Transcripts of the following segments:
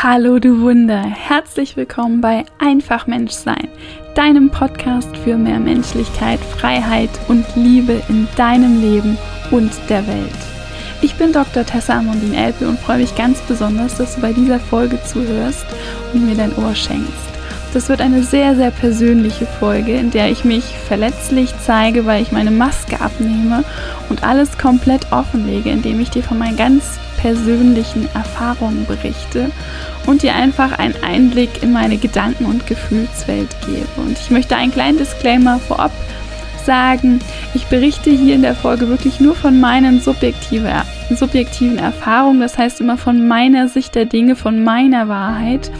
Hallo du Wunder, herzlich willkommen bei Einfach Mensch sein, deinem Podcast für mehr Menschlichkeit, Freiheit und Liebe in deinem Leben und der Welt. Ich bin Dr. Tessa Amondin Elpe und freue mich ganz besonders, dass du bei dieser Folge zuhörst und mir dein Ohr schenkst. Das wird eine sehr, sehr persönliche Folge, in der ich mich verletzlich zeige, weil ich meine Maske abnehme und alles komplett offenlege, indem ich dir von meinen ganz persönlichen Erfahrungen berichte und dir einfach einen Einblick in meine Gedanken- und Gefühlswelt gebe. Und ich möchte einen kleinen Disclaimer vorab sagen. Ich berichte hier in der Folge wirklich nur von meinen subjektive, subjektiven Erfahrungen, das heißt immer von meiner Sicht der Dinge, von meiner Wahrheit.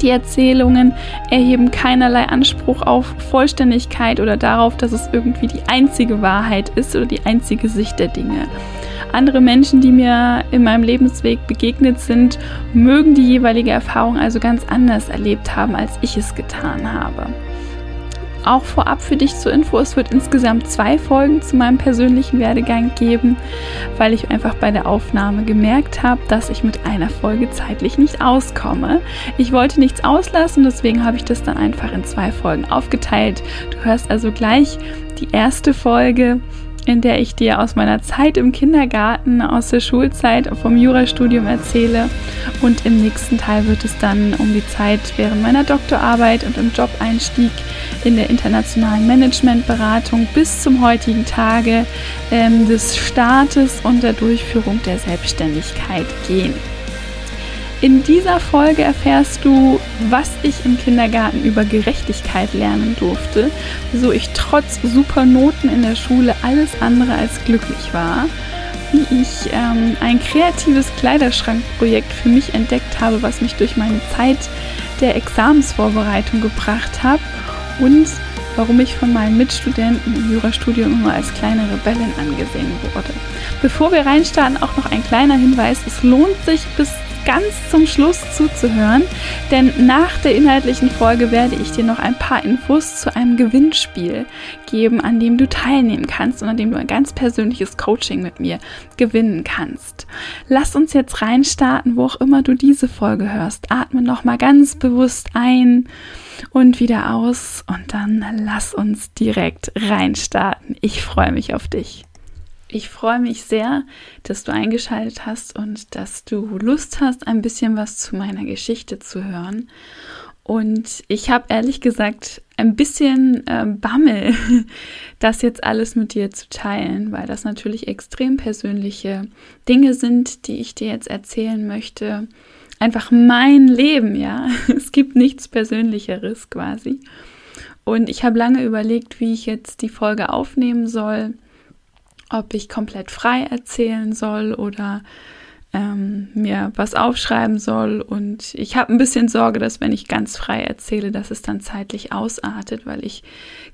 Die Erzählungen erheben keinerlei Anspruch auf Vollständigkeit oder darauf, dass es irgendwie die einzige Wahrheit ist oder die einzige Sicht der Dinge. Andere Menschen, die mir in meinem Lebensweg begegnet sind, mögen die jeweilige Erfahrung also ganz anders erlebt haben, als ich es getan habe. Auch vorab für dich zur Info, es wird insgesamt zwei Folgen zu meinem persönlichen Werdegang geben, weil ich einfach bei der Aufnahme gemerkt habe, dass ich mit einer Folge zeitlich nicht auskomme. Ich wollte nichts auslassen, deswegen habe ich das dann einfach in zwei Folgen aufgeteilt. Du hörst also gleich die erste Folge in der ich dir aus meiner Zeit im Kindergarten, aus der Schulzeit, vom Jurastudium erzähle. Und im nächsten Teil wird es dann um die Zeit während meiner Doktorarbeit und im Job-Einstieg in der internationalen Managementberatung bis zum heutigen Tage ähm, des Startes und der Durchführung der Selbstständigkeit gehen. In dieser Folge erfährst du, was ich im Kindergarten über Gerechtigkeit lernen durfte, wieso ich trotz super Noten in der Schule alles andere als glücklich war, wie ich ähm, ein kreatives Kleiderschrankprojekt für mich entdeckt habe, was mich durch meine Zeit der Examensvorbereitung gebracht hat und warum ich von meinen Mitstudenten im Jurastudium immer als kleine Rebellin angesehen wurde. Bevor wir reinstarten, auch noch ein kleiner Hinweis. Es lohnt sich bis ganz zum Schluss zuzuhören, denn nach der inhaltlichen Folge werde ich dir noch ein paar Infos zu einem Gewinnspiel geben, an dem du teilnehmen kannst und an dem du ein ganz persönliches Coaching mit mir gewinnen kannst. Lass uns jetzt reinstarten, wo auch immer du diese Folge hörst. Atme noch mal ganz bewusst ein und wieder aus und dann lass uns direkt reinstarten. Ich freue mich auf dich. Ich freue mich sehr, dass du eingeschaltet hast und dass du Lust hast, ein bisschen was zu meiner Geschichte zu hören. Und ich habe ehrlich gesagt ein bisschen äh, Bammel, das jetzt alles mit dir zu teilen, weil das natürlich extrem persönliche Dinge sind, die ich dir jetzt erzählen möchte. Einfach mein Leben, ja. Es gibt nichts Persönlicheres quasi. Und ich habe lange überlegt, wie ich jetzt die Folge aufnehmen soll ob ich komplett frei erzählen soll oder ähm, mir was aufschreiben soll. Und ich habe ein bisschen Sorge, dass wenn ich ganz frei erzähle, dass es dann zeitlich ausartet, weil ich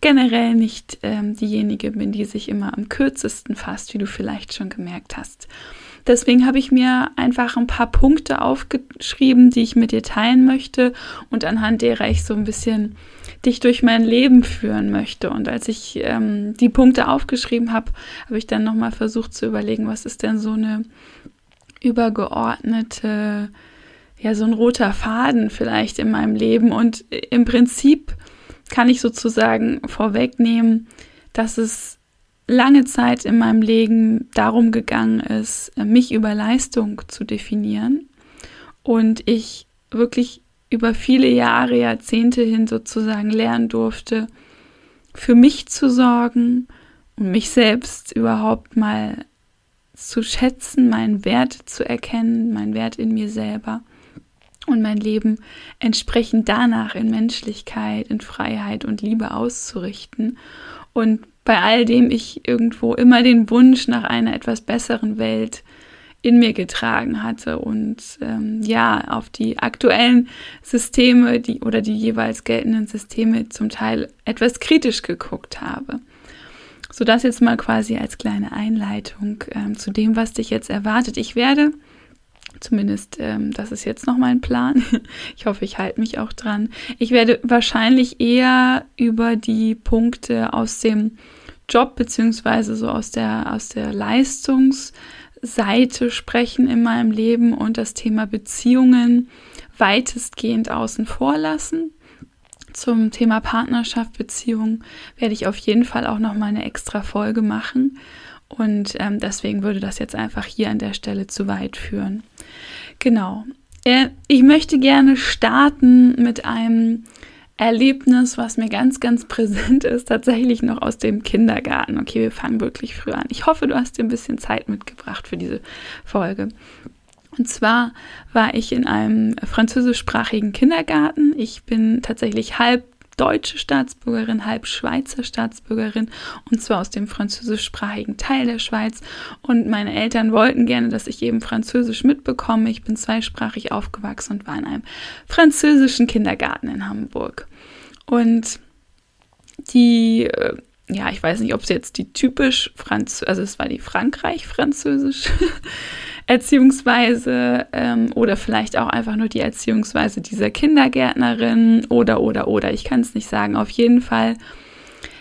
generell nicht ähm, diejenige bin, die sich immer am kürzesten fasst, wie du vielleicht schon gemerkt hast. Deswegen habe ich mir einfach ein paar Punkte aufgeschrieben, die ich mit dir teilen möchte und anhand derer ich so ein bisschen dich durch mein Leben führen möchte. Und als ich ähm, die Punkte aufgeschrieben habe, habe ich dann nochmal versucht zu überlegen, was ist denn so eine übergeordnete, ja, so ein roter Faden vielleicht in meinem Leben. Und im Prinzip kann ich sozusagen vorwegnehmen, dass es lange Zeit in meinem Leben darum gegangen ist, mich über Leistung zu definieren. Und ich wirklich über viele Jahre, Jahrzehnte hin sozusagen lernen durfte, für mich zu sorgen und mich selbst überhaupt mal zu schätzen, meinen Wert zu erkennen, meinen Wert in mir selber und mein Leben entsprechend danach in Menschlichkeit, in Freiheit und Liebe auszurichten. Und bei all dem ich irgendwo immer den Wunsch nach einer etwas besseren Welt in mir getragen hatte und ähm, ja auf die aktuellen Systeme die oder die jeweils geltenden Systeme zum Teil etwas kritisch geguckt habe. So das jetzt mal quasi als kleine Einleitung ähm, zu dem, was dich jetzt erwartet. Ich werde Zumindest, ähm, das ist jetzt noch mein Plan. Ich hoffe, ich halte mich auch dran. Ich werde wahrscheinlich eher über die Punkte aus dem Job beziehungsweise so aus der, aus der Leistungs- Seite sprechen in meinem Leben und das Thema Beziehungen weitestgehend außen vor lassen. Zum Thema Partnerschaft, Beziehung werde ich auf jeden Fall auch noch mal eine extra Folge machen. Und ähm, deswegen würde das jetzt einfach hier an der Stelle zu weit führen. Genau. Äh, ich möchte gerne starten mit einem Erlebnis, was mir ganz, ganz präsent ist, tatsächlich noch aus dem Kindergarten. Okay, wir fangen wirklich früh an. Ich hoffe, du hast dir ein bisschen Zeit mitgebracht für diese Folge. Und zwar war ich in einem französischsprachigen Kindergarten. Ich bin tatsächlich halb deutsche Staatsbürgerin, halb Schweizer Staatsbürgerin und zwar aus dem französischsprachigen Teil der Schweiz. Und meine Eltern wollten gerne, dass ich eben Französisch mitbekomme. Ich bin zweisprachig aufgewachsen und war in einem französischen Kindergarten in Hamburg. Und die äh, ja, ich weiß nicht, ob es jetzt die typisch Franz, also es war die Frankreich-Französisch Erziehungsweise ähm, oder vielleicht auch einfach nur die Erziehungsweise dieser Kindergärtnerin oder, oder, oder. Ich kann es nicht sagen. Auf jeden Fall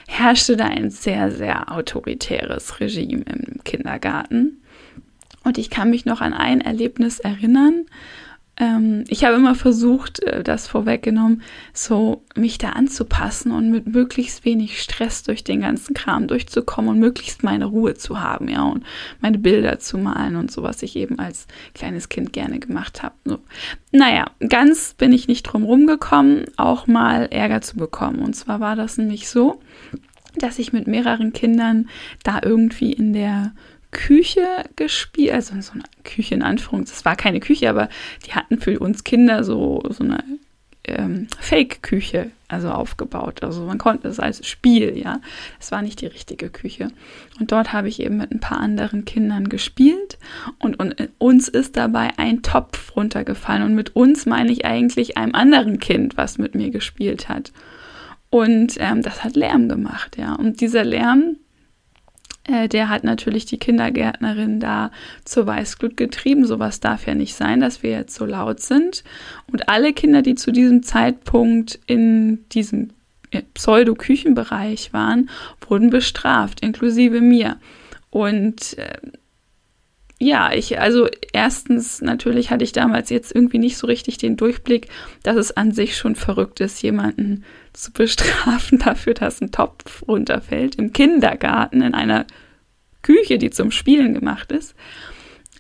herrschte da ein sehr, sehr autoritäres Regime im Kindergarten. Und ich kann mich noch an ein Erlebnis erinnern, ähm, ich habe immer versucht, äh, das vorweggenommen, so mich da anzupassen und mit möglichst wenig Stress durch den ganzen Kram durchzukommen und möglichst meine Ruhe zu haben, ja, und meine Bilder zu malen und so, was ich eben als kleines Kind gerne gemacht habe. So. Naja, ganz bin ich nicht drum rumgekommen, auch mal Ärger zu bekommen. Und zwar war das nämlich so, dass ich mit mehreren Kindern da irgendwie in der Küche gespielt, also so eine Küche in Anführungs, das war keine Küche, aber die hatten für uns Kinder so, so eine ähm, Fake-Küche also aufgebaut. Also man konnte es als Spiel, ja. Es war nicht die richtige Küche. Und dort habe ich eben mit ein paar anderen Kindern gespielt und, und uns ist dabei ein Topf runtergefallen. Und mit uns meine ich eigentlich einem anderen Kind, was mit mir gespielt hat. Und ähm, das hat Lärm gemacht, ja. Und dieser Lärm, äh, der hat natürlich die Kindergärtnerin da zur Weißglut getrieben. Sowas darf ja nicht sein, dass wir jetzt so laut sind. Und alle Kinder, die zu diesem Zeitpunkt in diesem äh, Pseudo-Küchenbereich waren, wurden bestraft, inklusive mir. Und äh, ja, ich, also erstens, natürlich hatte ich damals jetzt irgendwie nicht so richtig den Durchblick, dass es an sich schon verrückt ist, jemanden zu bestrafen dafür, dass ein Topf runterfällt im Kindergarten in einer Küche, die zum Spielen gemacht ist.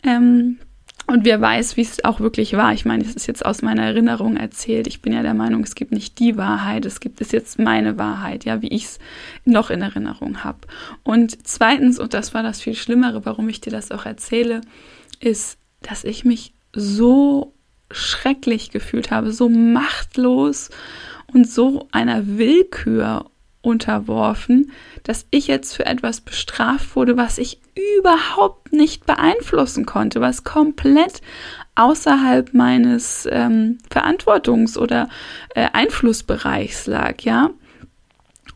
Ähm, und wer weiß, wie es auch wirklich war. Ich meine, es ist jetzt aus meiner Erinnerung erzählt. Ich bin ja der Meinung, es gibt nicht die Wahrheit, es gibt es jetzt meine Wahrheit, ja, wie ich es noch in Erinnerung habe. Und zweitens, und das war das viel Schlimmere, warum ich dir das auch erzähle, ist, dass ich mich so schrecklich gefühlt habe, so machtlos und so einer Willkür unterworfen, dass ich jetzt für etwas bestraft wurde, was ich überhaupt nicht beeinflussen konnte, was komplett außerhalb meines ähm, Verantwortungs- oder äh, Einflussbereichs lag, ja.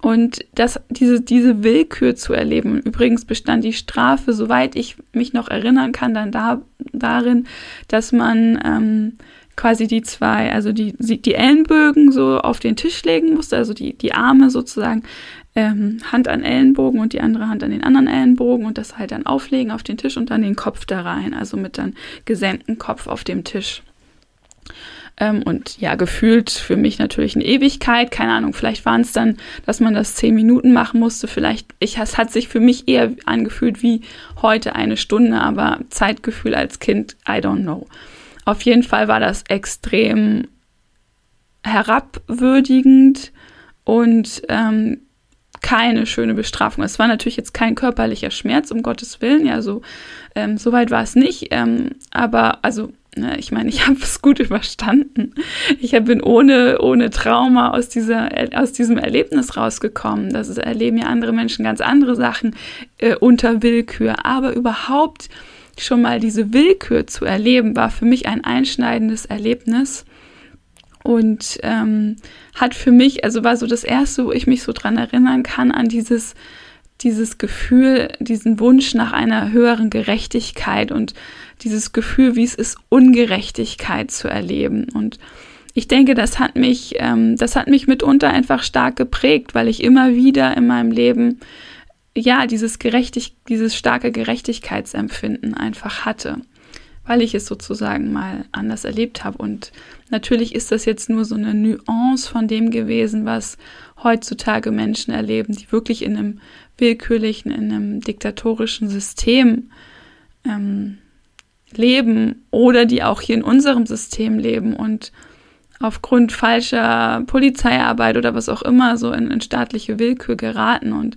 Und das, diese, diese Willkür zu erleben, übrigens bestand die Strafe, soweit ich mich noch erinnern kann, dann da, darin, dass man ähm, quasi die zwei, also die, die Ellenbögen so auf den Tisch legen musste, also die, die Arme sozusagen ähm, Hand an Ellenbogen und die andere Hand an den anderen Ellenbogen und das halt dann auflegen auf den Tisch und dann den Kopf da rein, also mit dann gesenktem Kopf auf dem Tisch. Ähm, und ja, gefühlt für mich natürlich eine Ewigkeit. Keine Ahnung, vielleicht waren es dann, dass man das zehn Minuten machen musste. Vielleicht, ich, es hat sich für mich eher angefühlt wie heute eine Stunde, aber Zeitgefühl als Kind, I don't know. Auf jeden Fall war das extrem herabwürdigend und ähm, keine schöne Bestrafung. Es war natürlich jetzt kein körperlicher Schmerz, um Gottes Willen, ja, so, ähm, so weit war es nicht. Ähm, aber also, ne, ich meine, ich habe es gut überstanden. Ich bin ohne, ohne Trauma aus, dieser, aus diesem Erlebnis rausgekommen. Das ist, erleben ja andere Menschen ganz andere Sachen äh, unter Willkür. Aber überhaupt schon mal diese Willkür zu erleben, war für mich ein einschneidendes Erlebnis und ähm, hat für mich, also war so das erste, wo ich mich so dran erinnern kann, an dieses, dieses Gefühl, diesen Wunsch nach einer höheren Gerechtigkeit und dieses Gefühl, wie es ist, Ungerechtigkeit zu erleben. Und ich denke, das hat mich, ähm, das hat mich mitunter einfach stark geprägt, weil ich immer wieder in meinem Leben ja, dieses gerechtig, dieses starke Gerechtigkeitsempfinden einfach hatte, weil ich es sozusagen mal anders erlebt habe. Und natürlich ist das jetzt nur so eine Nuance von dem gewesen, was heutzutage Menschen erleben, die wirklich in einem willkürlichen, in einem diktatorischen System ähm, leben oder die auch hier in unserem System leben und aufgrund falscher Polizeiarbeit oder was auch immer so in, in staatliche Willkür geraten und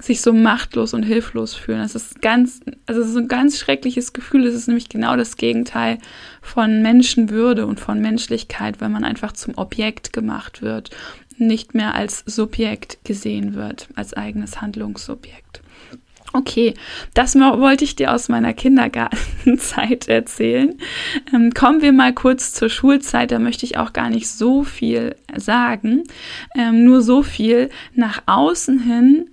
sich so machtlos und hilflos fühlen. Das ist ganz, also es ist ein ganz schreckliches Gefühl. Es ist nämlich genau das Gegenteil von Menschenwürde und von Menschlichkeit, wenn man einfach zum Objekt gemacht wird, nicht mehr als Subjekt gesehen wird, als eigenes Handlungsobjekt. Okay, das wollte ich dir aus meiner Kindergartenzeit erzählen. Ähm, kommen wir mal kurz zur Schulzeit. Da möchte ich auch gar nicht so viel sagen. Ähm, nur so viel. Nach außen hin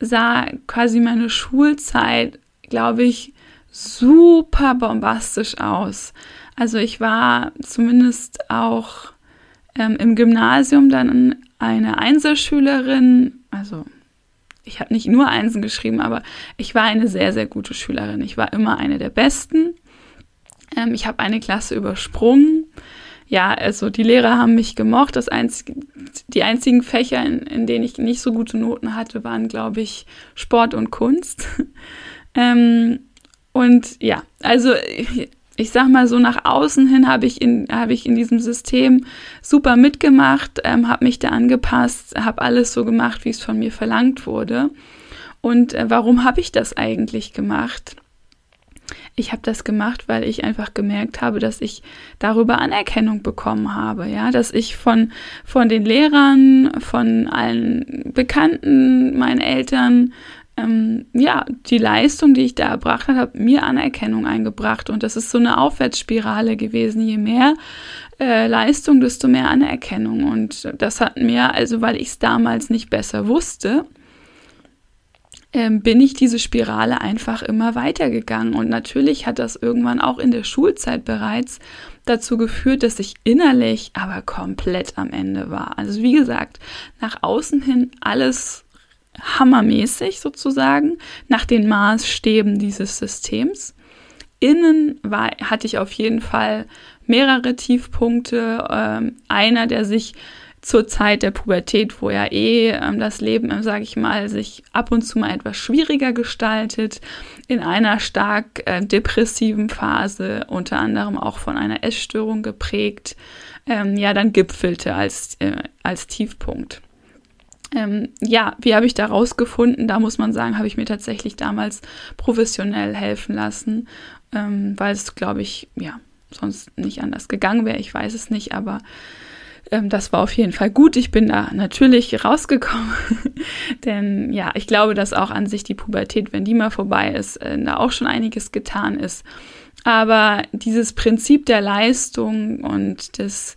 sah quasi meine Schulzeit, glaube ich, super bombastisch aus. Also ich war zumindest auch ähm, im Gymnasium dann eine Einzelschülerin, also ich habe nicht nur Einsen geschrieben, aber ich war eine sehr, sehr gute Schülerin. Ich war immer eine der Besten. Ähm, ich habe eine Klasse übersprungen. Ja, also die Lehrer haben mich gemocht. Das einzige, die einzigen Fächer, in, in denen ich nicht so gute Noten hatte, waren, glaube ich, Sport und Kunst. ähm, und ja, also ich sag mal so nach außen hin habe ich in ich in diesem System super mitgemacht, ähm, habe mich da angepasst, habe alles so gemacht, wie es von mir verlangt wurde. Und äh, warum habe ich das eigentlich gemacht? Ich habe das gemacht, weil ich einfach gemerkt habe, dass ich darüber Anerkennung bekommen habe, ja, dass ich von von den Lehrern, von allen Bekannten, meinen Eltern ähm, ja, die Leistung, die ich da erbracht habe, hat mir Anerkennung eingebracht. Und das ist so eine Aufwärtsspirale gewesen. Je mehr äh, Leistung, desto mehr Anerkennung. Und das hat mir, also weil ich es damals nicht besser wusste, ähm, bin ich diese Spirale einfach immer weitergegangen. Und natürlich hat das irgendwann auch in der Schulzeit bereits dazu geführt, dass ich innerlich aber komplett am Ende war. Also wie gesagt, nach außen hin alles hammermäßig sozusagen nach den Maßstäben dieses Systems. Innen war, hatte ich auf jeden Fall mehrere Tiefpunkte. Ähm, einer, der sich zur Zeit der Pubertät, wo ja eh ähm, das Leben, sage ich mal, sich ab und zu mal etwas schwieriger gestaltet, in einer stark äh, depressiven Phase, unter anderem auch von einer Essstörung geprägt, ähm, ja, dann gipfelte als, äh, als Tiefpunkt. Ähm, ja, wie habe ich da rausgefunden? Da muss man sagen, habe ich mir tatsächlich damals professionell helfen lassen, ähm, weil es, glaube ich, ja, sonst nicht anders gegangen wäre. Ich weiß es nicht, aber ähm, das war auf jeden Fall gut. Ich bin da natürlich rausgekommen, denn ja, ich glaube, dass auch an sich die Pubertät, wenn die mal vorbei ist, äh, da auch schon einiges getan ist. Aber dieses Prinzip der Leistung und des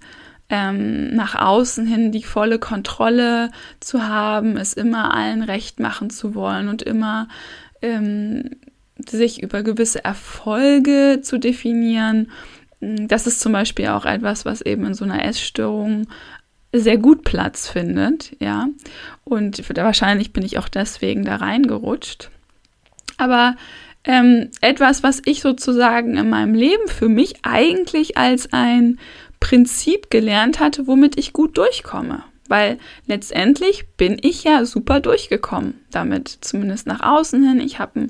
ähm, nach außen hin die volle Kontrolle zu haben, es immer allen recht machen zu wollen und immer ähm, sich über gewisse Erfolge zu definieren. Das ist zum Beispiel auch etwas, was eben in so einer Essstörung sehr gut Platz findet, ja. Und wahrscheinlich bin ich auch deswegen da reingerutscht. Aber ähm, etwas, was ich sozusagen in meinem Leben für mich eigentlich als ein Prinzip gelernt hatte, womit ich gut durchkomme. Weil letztendlich bin ich ja super durchgekommen damit, zumindest nach außen hin. Ich habe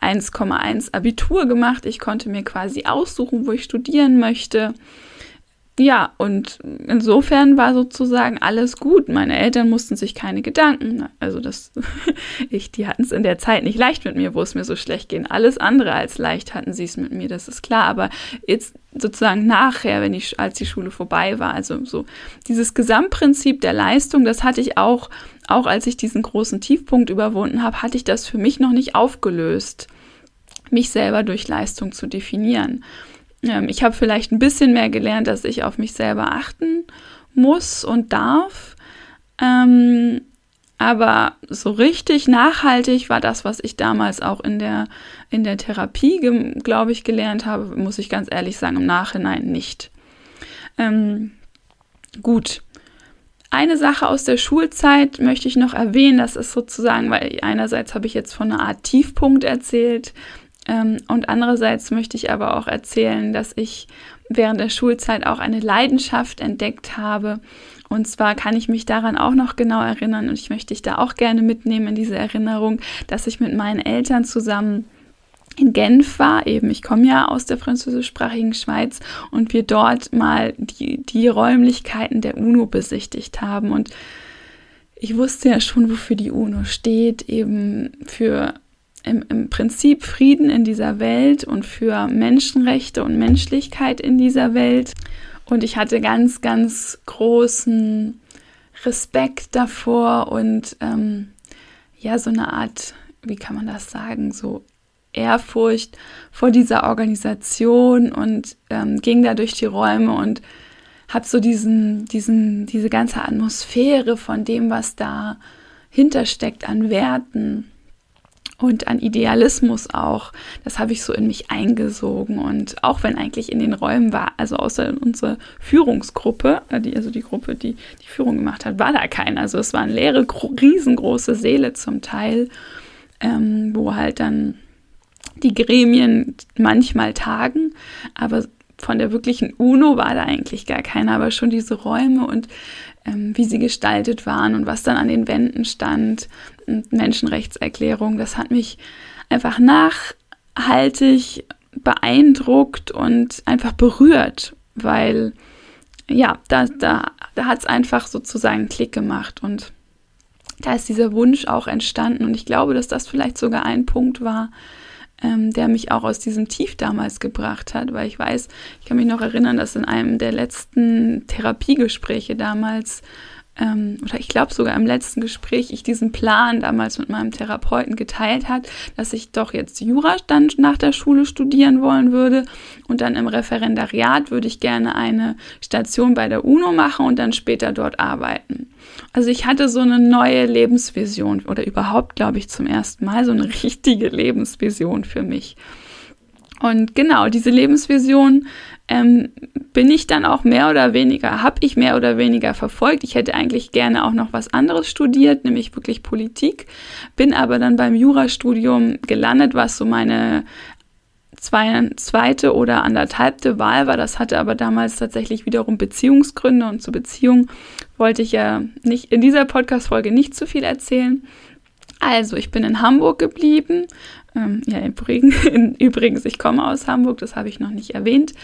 ein 1,1 Abitur gemacht. Ich konnte mir quasi aussuchen, wo ich studieren möchte. Ja, und insofern war sozusagen alles gut. Meine Eltern mussten sich keine Gedanken, also das, ich, die hatten es in der Zeit nicht leicht mit mir, wo es mir so schlecht ging. Alles andere als leicht hatten sie es mit mir, das ist klar. Aber jetzt sozusagen nachher, wenn ich, als die Schule vorbei war, also so dieses Gesamtprinzip der Leistung, das hatte ich auch, auch als ich diesen großen Tiefpunkt überwunden habe, hatte ich das für mich noch nicht aufgelöst, mich selber durch Leistung zu definieren. Ähm, ich habe vielleicht ein bisschen mehr gelernt, dass ich auf mich selber achten muss und darf. Ähm, aber so richtig nachhaltig war das, was ich damals auch in der, in der Therapie, glaube ich, gelernt habe, muss ich ganz ehrlich sagen, im Nachhinein nicht. Ähm, gut. eine Sache aus der Schulzeit möchte ich noch erwähnen. Das ist sozusagen, weil einerseits habe ich jetzt von einer Art Tiefpunkt erzählt und andererseits möchte ich aber auch erzählen, dass ich während der Schulzeit auch eine Leidenschaft entdeckt habe. Und zwar kann ich mich daran auch noch genau erinnern und ich möchte dich da auch gerne mitnehmen in diese Erinnerung, dass ich mit meinen Eltern zusammen in Genf war, eben ich komme ja aus der französischsprachigen Schweiz und wir dort mal die, die Räumlichkeiten der UNO besichtigt haben. Und ich wusste ja schon, wofür die UNO steht, eben für im, im Prinzip Frieden in dieser Welt und für Menschenrechte und Menschlichkeit in dieser Welt. Und ich hatte ganz, ganz großen Respekt davor und ähm, ja, so eine Art, wie kann man das sagen, so Ehrfurcht vor dieser Organisation und ähm, ging da durch die Räume und habe so diesen, diesen, diese ganze Atmosphäre von dem, was da hintersteckt an Werten und an Idealismus auch. Das habe ich so in mich eingesogen und auch wenn eigentlich in den Räumen war, also außer unsere Führungsgruppe, äh, die, also die Gruppe, die die Führung gemacht hat, war da keiner. Also es waren leere, riesengroße Säle zum Teil, ähm, wo halt dann die Gremien manchmal tagen, aber von der wirklichen UNO war da eigentlich gar keiner, aber schon diese Räume und ähm, wie sie gestaltet waren und was dann an den Wänden stand, Menschenrechtserklärung, das hat mich einfach nachhaltig beeindruckt und einfach berührt, weil ja, da, da, da hat es einfach sozusagen Klick gemacht und da ist dieser Wunsch auch entstanden und ich glaube, dass das vielleicht sogar ein Punkt war, ähm, der mich auch aus diesem Tief damals gebracht hat, weil ich weiß, ich kann mich noch erinnern, dass in einem der letzten Therapiegespräche damals ähm, oder ich glaube sogar im letzten Gespräch, ich diesen Plan damals mit meinem Therapeuten geteilt hat, dass ich doch jetzt Jura dann nach der Schule studieren wollen würde und dann im Referendariat würde ich gerne eine Station bei der UNO machen und dann später dort arbeiten. Also ich hatte so eine neue Lebensvision oder überhaupt, glaube ich, zum ersten Mal so eine richtige Lebensvision für mich. Und genau, diese Lebensvision ähm, bin ich dann auch mehr oder weniger, habe ich mehr oder weniger verfolgt. Ich hätte eigentlich gerne auch noch was anderes studiert, nämlich wirklich Politik, bin aber dann beim Jurastudium gelandet, was so meine zwei, zweite oder anderthalbte Wahl war. Das hatte aber damals tatsächlich wiederum Beziehungsgründe und zu Beziehung wollte ich ja nicht in dieser Podcast-Folge nicht zu viel erzählen. Also, ich bin in Hamburg geblieben. Ähm, ja, übrigens, ich komme aus Hamburg, das habe ich noch nicht erwähnt.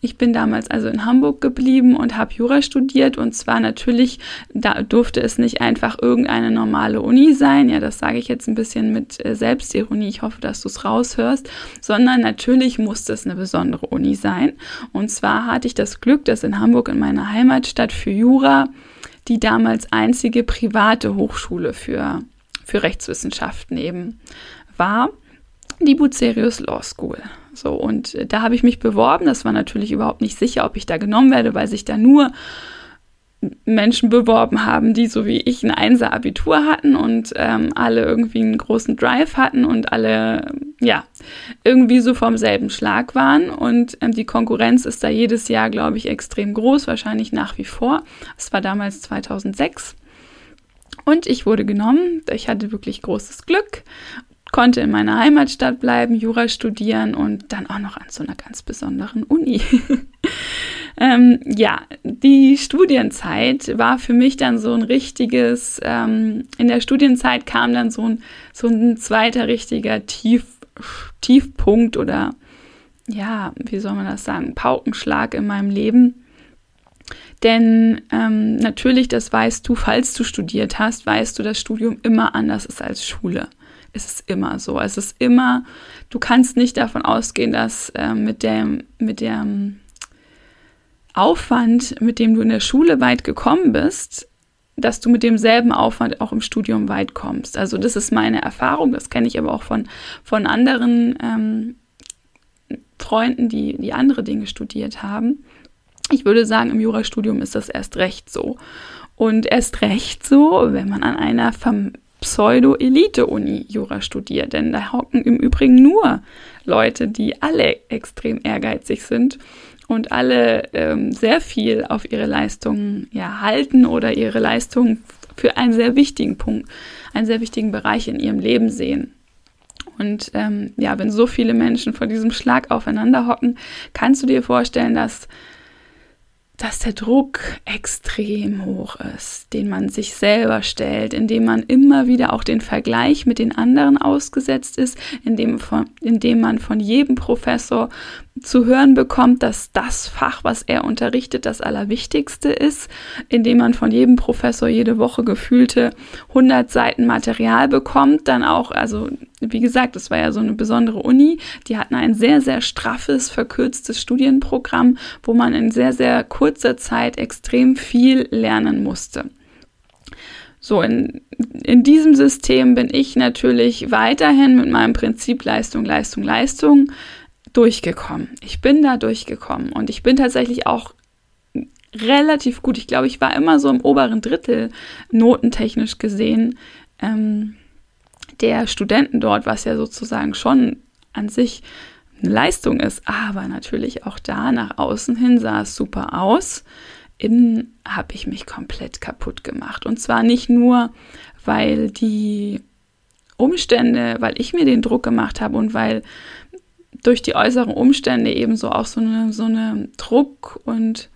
Ich bin damals also in Hamburg geblieben und habe Jura studiert. Und zwar natürlich, da durfte es nicht einfach irgendeine normale Uni sein, ja, das sage ich jetzt ein bisschen mit äh, Selbstironie, ich hoffe, dass du es raushörst, sondern natürlich musste es eine besondere Uni sein. Und zwar hatte ich das Glück, dass in Hamburg in meiner Heimatstadt für Jura die damals einzige private Hochschule für, für Rechtswissenschaften eben war die Bucerius Law School. So, und äh, da habe ich mich beworben. Das war natürlich überhaupt nicht sicher, ob ich da genommen werde, weil sich da nur Menschen beworben haben, die so wie ich ein Einser-Abitur hatten und ähm, alle irgendwie einen großen Drive hatten und alle, ja, irgendwie so vom selben Schlag waren. Und ähm, die Konkurrenz ist da jedes Jahr, glaube ich, extrem groß, wahrscheinlich nach wie vor. Es war damals 2006. Und ich wurde genommen. Ich hatte wirklich großes Glück konnte in meiner Heimatstadt bleiben, Jura studieren und dann auch noch an so einer ganz besonderen Uni. ähm, ja, die Studienzeit war für mich dann so ein richtiges, ähm, in der Studienzeit kam dann so ein, so ein zweiter richtiger Tief, Tiefpunkt oder ja, wie soll man das sagen, Paukenschlag in meinem Leben. Denn ähm, natürlich, das weißt du, falls du studiert hast, weißt du, dass Studium immer anders ist als Schule ist es immer so. Es ist immer, du kannst nicht davon ausgehen, dass äh, mit dem, mit dem Aufwand, mit dem du in der Schule weit gekommen bist, dass du mit demselben Aufwand auch im Studium weit kommst. Also das ist meine Erfahrung, das kenne ich aber auch von, von anderen ähm, Freunden, die, die andere Dinge studiert haben. Ich würde sagen, im Jurastudium ist das erst recht so. Und erst recht so, wenn man an einer Pseudo-Elite-Uni Jura studiert. Denn da hocken im Übrigen nur Leute, die alle extrem ehrgeizig sind und alle ähm, sehr viel auf ihre Leistungen ja, halten oder ihre Leistungen für einen sehr wichtigen Punkt, einen sehr wichtigen Bereich in ihrem Leben sehen. Und ähm, ja, wenn so viele Menschen vor diesem Schlag aufeinander hocken, kannst du dir vorstellen, dass dass der Druck extrem hoch ist, den man sich selber stellt, indem man immer wieder auch den Vergleich mit den anderen ausgesetzt ist, indem, von, indem man von jedem Professor zu hören bekommt, dass das Fach, was er unterrichtet, das Allerwichtigste ist, indem man von jedem Professor jede Woche gefühlte 100 Seiten Material bekommt, dann auch, also wie gesagt, das war ja so eine besondere Uni, die hatten ein sehr, sehr straffes, verkürztes Studienprogramm, wo man in sehr, sehr kurzer Zeit extrem viel lernen musste. So, in, in diesem System bin ich natürlich weiterhin mit meinem Prinzip Leistung, Leistung, Leistung durchgekommen. Ich bin da durchgekommen und ich bin tatsächlich auch relativ gut. Ich glaube, ich war immer so im oberen Drittel notentechnisch gesehen ähm, der Studenten dort, was ja sozusagen schon an sich eine Leistung ist. Aber natürlich auch da nach außen hin sah es super aus. Innen habe ich mich komplett kaputt gemacht. Und zwar nicht nur, weil die Umstände, weil ich mir den Druck gemacht habe und weil durch die äußeren Umstände ebenso auch so eine, so eine Druck- und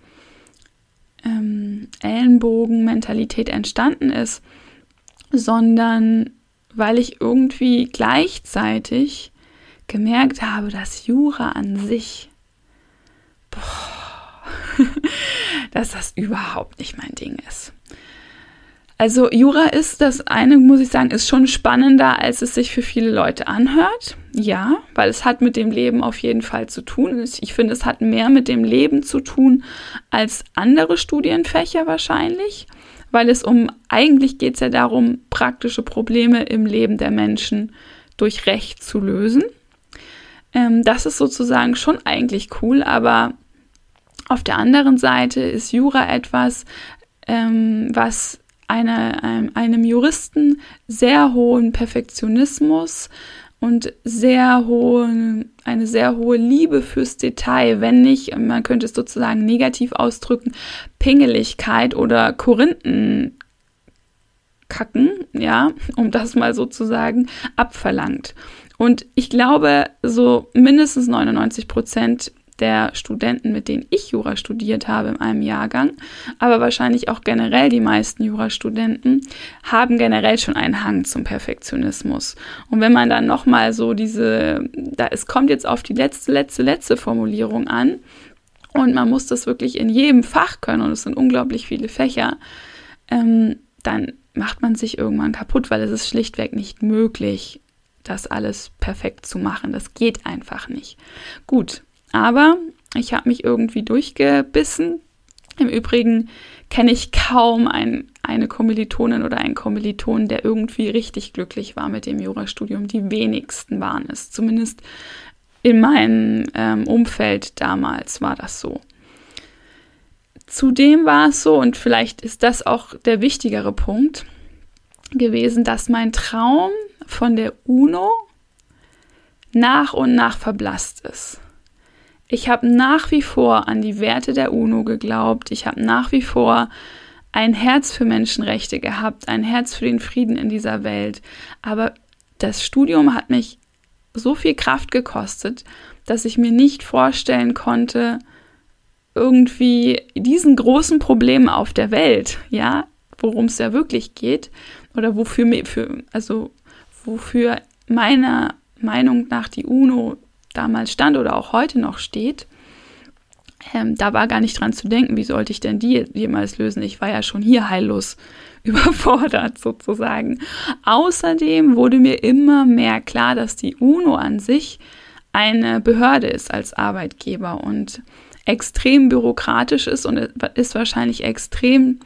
ähm, Ellenbogen-Mentalität entstanden ist, sondern weil ich irgendwie gleichzeitig gemerkt habe, dass Jura an sich, boah, dass das überhaupt nicht mein Ding ist. Also Jura ist das eine, muss ich sagen, ist schon spannender, als es sich für viele Leute anhört. Ja, weil es hat mit dem Leben auf jeden Fall zu tun. Ich finde, es hat mehr mit dem Leben zu tun als andere Studienfächer wahrscheinlich, weil es um, eigentlich geht es ja darum, praktische Probleme im Leben der Menschen durch Recht zu lösen. Ähm, das ist sozusagen schon eigentlich cool, aber auf der anderen Seite ist Jura etwas, ähm, was eine, einem, einem Juristen sehr hohen Perfektionismus und sehr hohe, eine sehr hohe Liebe fürs Detail, wenn nicht, man könnte es sozusagen negativ ausdrücken, Pingeligkeit oder Korinthenkacken, ja, um das mal so zu sagen, abverlangt. Und ich glaube, so mindestens 99 Prozent der Studenten, mit denen ich Jura studiert habe in einem Jahrgang, aber wahrscheinlich auch generell die meisten Jurastudenten, haben generell schon einen Hang zum Perfektionismus. Und wenn man dann nochmal so diese, da es kommt jetzt auf die letzte, letzte, letzte Formulierung an, und man muss das wirklich in jedem Fach können, und es sind unglaublich viele Fächer, ähm, dann macht man sich irgendwann kaputt, weil es ist schlichtweg nicht möglich, das alles perfekt zu machen. Das geht einfach nicht. Gut, aber ich habe mich irgendwie durchgebissen. Im Übrigen kenne ich kaum ein, eine Kommilitonin oder einen Kommiliton, der irgendwie richtig glücklich war mit dem Jurastudium. Die wenigsten waren es. Zumindest in meinem ähm, Umfeld damals war das so. Zudem war es so, und vielleicht ist das auch der wichtigere Punkt gewesen, dass mein Traum von der UNO nach und nach verblasst ist. Ich habe nach wie vor an die Werte der UNO geglaubt. Ich habe nach wie vor ein Herz für Menschenrechte gehabt, ein Herz für den Frieden in dieser Welt. Aber das Studium hat mich so viel Kraft gekostet, dass ich mir nicht vorstellen konnte, irgendwie diesen großen Problemen auf der Welt, ja, worum es ja wirklich geht, oder wofür, für, also wofür meiner Meinung nach die UNO damals stand oder auch heute noch steht, ähm, da war gar nicht dran zu denken, wie sollte ich denn die jemals lösen? Ich war ja schon hier heillos überfordert sozusagen. Außerdem wurde mir immer mehr klar, dass die UNO an sich eine Behörde ist als Arbeitgeber und extrem bürokratisch ist und ist wahrscheinlich extrem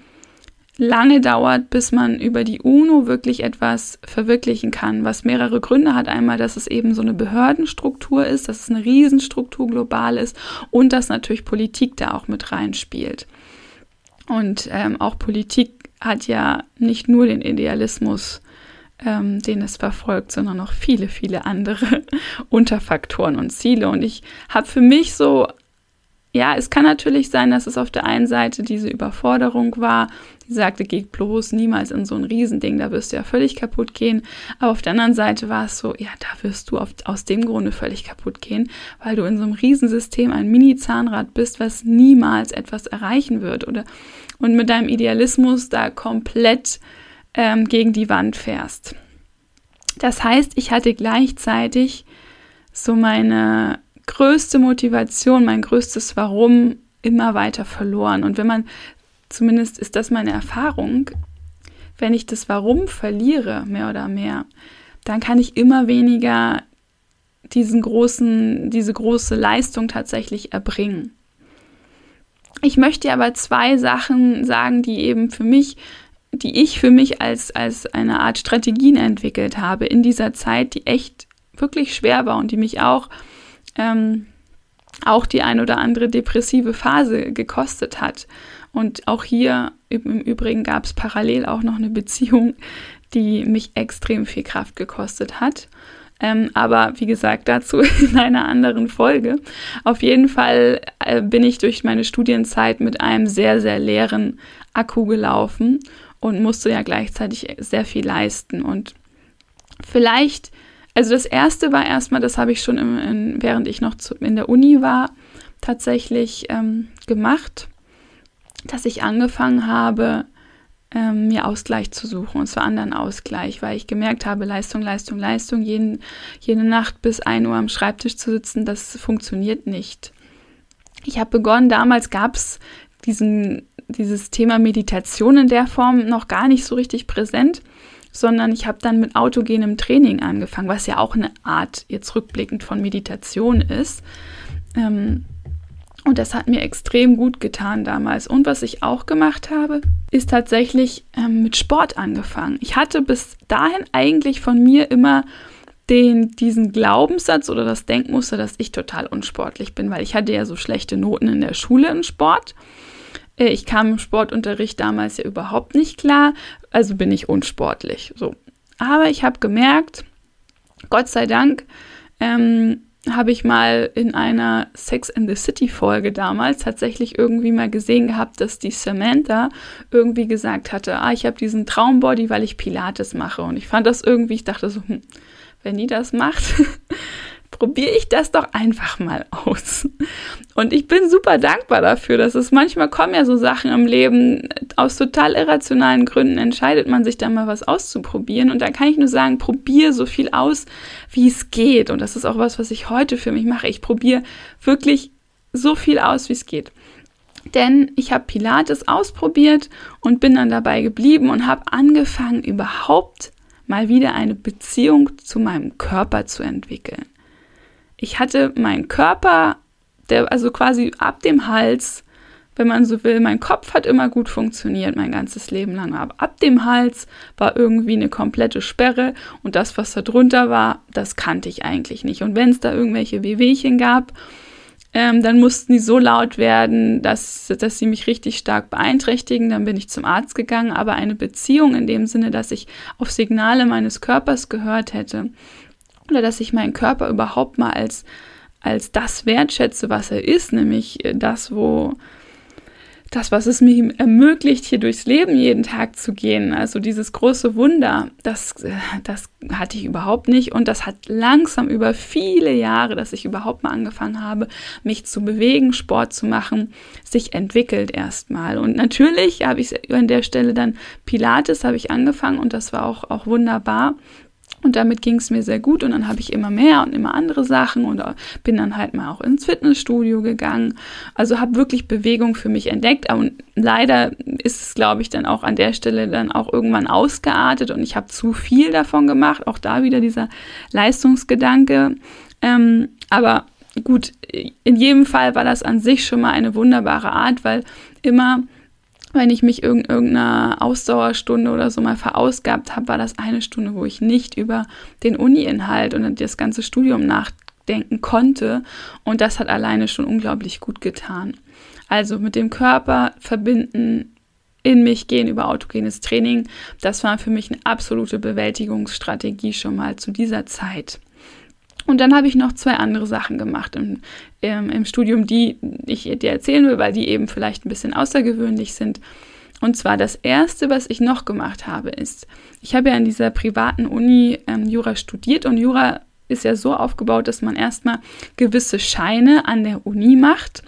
lange dauert, bis man über die UNO wirklich etwas verwirklichen kann, was mehrere Gründe hat. Einmal, dass es eben so eine Behördenstruktur ist, dass es eine Riesenstruktur global ist und dass natürlich Politik da auch mit reinspielt. Und ähm, auch Politik hat ja nicht nur den Idealismus, ähm, den es verfolgt, sondern noch viele, viele andere Unterfaktoren und Ziele. Und ich habe für mich so ja, es kann natürlich sein, dass es auf der einen Seite diese Überforderung war. Sie sagte, geh bloß niemals in so ein Riesending, da wirst du ja völlig kaputt gehen. Aber auf der anderen Seite war es so, ja, da wirst du auf, aus dem Grunde völlig kaputt gehen, weil du in so einem Riesensystem ein Mini-Zahnrad bist, was niemals etwas erreichen wird. Oder, und mit deinem Idealismus da komplett ähm, gegen die Wand fährst. Das heißt, ich hatte gleichzeitig so meine größte Motivation, mein größtes Warum immer weiter verloren. Und wenn man, zumindest ist das meine Erfahrung, wenn ich das Warum verliere, mehr oder mehr, dann kann ich immer weniger diesen großen, diese große Leistung tatsächlich erbringen. Ich möchte aber zwei Sachen sagen, die eben für mich, die ich für mich als, als eine Art Strategien entwickelt habe in dieser Zeit, die echt wirklich schwer war und die mich auch ähm, auch die ein oder andere depressive Phase gekostet hat. Und auch hier im Übrigen gab es parallel auch noch eine Beziehung, die mich extrem viel Kraft gekostet hat. Ähm, aber wie gesagt, dazu in einer anderen Folge. Auf jeden Fall äh, bin ich durch meine Studienzeit mit einem sehr, sehr leeren Akku gelaufen und musste ja gleichzeitig sehr viel leisten. Und vielleicht also das erste war erstmal, das habe ich schon im, in, während ich noch zu, in der Uni war, tatsächlich ähm, gemacht, dass ich angefangen habe, ähm, mir Ausgleich zu suchen, und zwar anderen Ausgleich, weil ich gemerkt habe, Leistung, Leistung, Leistung, jeden, jede Nacht bis 1 Uhr am Schreibtisch zu sitzen, das funktioniert nicht. Ich habe begonnen, damals gab es dieses Thema Meditation in der Form noch gar nicht so richtig präsent sondern ich habe dann mit autogenem Training angefangen, was ja auch eine Art jetzt rückblickend von Meditation ist. Ähm, und das hat mir extrem gut getan damals. Und was ich auch gemacht habe, ist tatsächlich ähm, mit Sport angefangen. Ich hatte bis dahin eigentlich von mir immer den, diesen Glaubenssatz oder das Denkmuster, dass ich total unsportlich bin, weil ich hatte ja so schlechte Noten in der Schule im Sport. Äh, ich kam im Sportunterricht damals ja überhaupt nicht klar, also bin ich unsportlich. So. Aber ich habe gemerkt, Gott sei Dank, ähm, habe ich mal in einer Sex in the City Folge damals tatsächlich irgendwie mal gesehen gehabt, dass die Samantha irgendwie gesagt hatte, ah, ich habe diesen Traumbody, weil ich Pilates mache. Und ich fand das irgendwie, ich dachte so, hm, wenn die das macht, probiere ich das doch einfach mal aus. Und ich bin super dankbar dafür, dass es manchmal kommen ja so Sachen im Leben, aus total irrationalen Gründen entscheidet man sich da mal was auszuprobieren. Und da kann ich nur sagen, probiere so viel aus, wie es geht. Und das ist auch was, was ich heute für mich mache. Ich probiere wirklich so viel aus, wie es geht. Denn ich habe Pilates ausprobiert und bin dann dabei geblieben und habe angefangen, überhaupt mal wieder eine Beziehung zu meinem Körper zu entwickeln ich hatte meinen Körper, der also quasi ab dem Hals, wenn man so will, mein Kopf hat immer gut funktioniert, mein ganzes Leben lang. Aber ab dem Hals war irgendwie eine komplette Sperre und das, was da drunter war, das kannte ich eigentlich nicht. Und wenn es da irgendwelche Wehwehchen gab, ähm, dann mussten die so laut werden, dass, dass sie mich richtig stark beeinträchtigen. Dann bin ich zum Arzt gegangen. Aber eine Beziehung in dem Sinne, dass ich auf Signale meines Körpers gehört hätte, oder dass ich meinen Körper überhaupt mal als, als das wertschätze, was er ist, nämlich äh, das, wo das, was es mir ermöglicht, hier durchs Leben jeden Tag zu gehen, also dieses große Wunder, das, äh, das hatte ich überhaupt nicht und das hat langsam über viele Jahre, dass ich überhaupt mal angefangen habe, mich zu bewegen, Sport zu machen, sich entwickelt erstmal. Und natürlich habe ich an der Stelle dann Pilates habe ich angefangen und das war auch, auch wunderbar. Und damit ging es mir sehr gut und dann habe ich immer mehr und immer andere Sachen und bin dann halt mal auch ins Fitnessstudio gegangen. Also habe wirklich Bewegung für mich entdeckt. Und leider ist es, glaube ich, dann auch an der Stelle dann auch irgendwann ausgeartet und ich habe zu viel davon gemacht. Auch da wieder dieser Leistungsgedanke. Ähm, aber gut, in jedem Fall war das an sich schon mal eine wunderbare Art, weil immer wenn ich mich in irgendeiner Ausdauerstunde oder so mal verausgabt habe, war das eine Stunde, wo ich nicht über den Uni-Inhalt und das ganze Studium nachdenken konnte. Und das hat alleine schon unglaublich gut getan. Also mit dem Körper verbinden, in mich gehen über autogenes Training, das war für mich eine absolute Bewältigungsstrategie schon mal zu dieser Zeit. Und dann habe ich noch zwei andere Sachen gemacht im, im, im Studium, die ich dir erzählen will, weil die eben vielleicht ein bisschen außergewöhnlich sind. Und zwar das Erste, was ich noch gemacht habe, ist, ich habe ja an dieser privaten Uni ähm, Jura studiert und Jura ist ja so aufgebaut, dass man erstmal gewisse Scheine an der Uni macht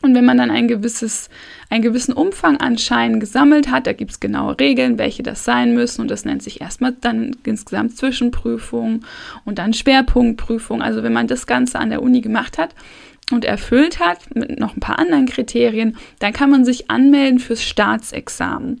und wenn man dann ein gewisses, einen gewissen Umfang an Scheinen gesammelt hat, da gibt es genaue Regeln, welche das sein müssen. Und das nennt sich erstmal dann insgesamt Zwischenprüfung und dann Schwerpunktprüfung. Also wenn man das Ganze an der Uni gemacht hat und erfüllt hat, mit noch ein paar anderen Kriterien, dann kann man sich anmelden fürs Staatsexamen.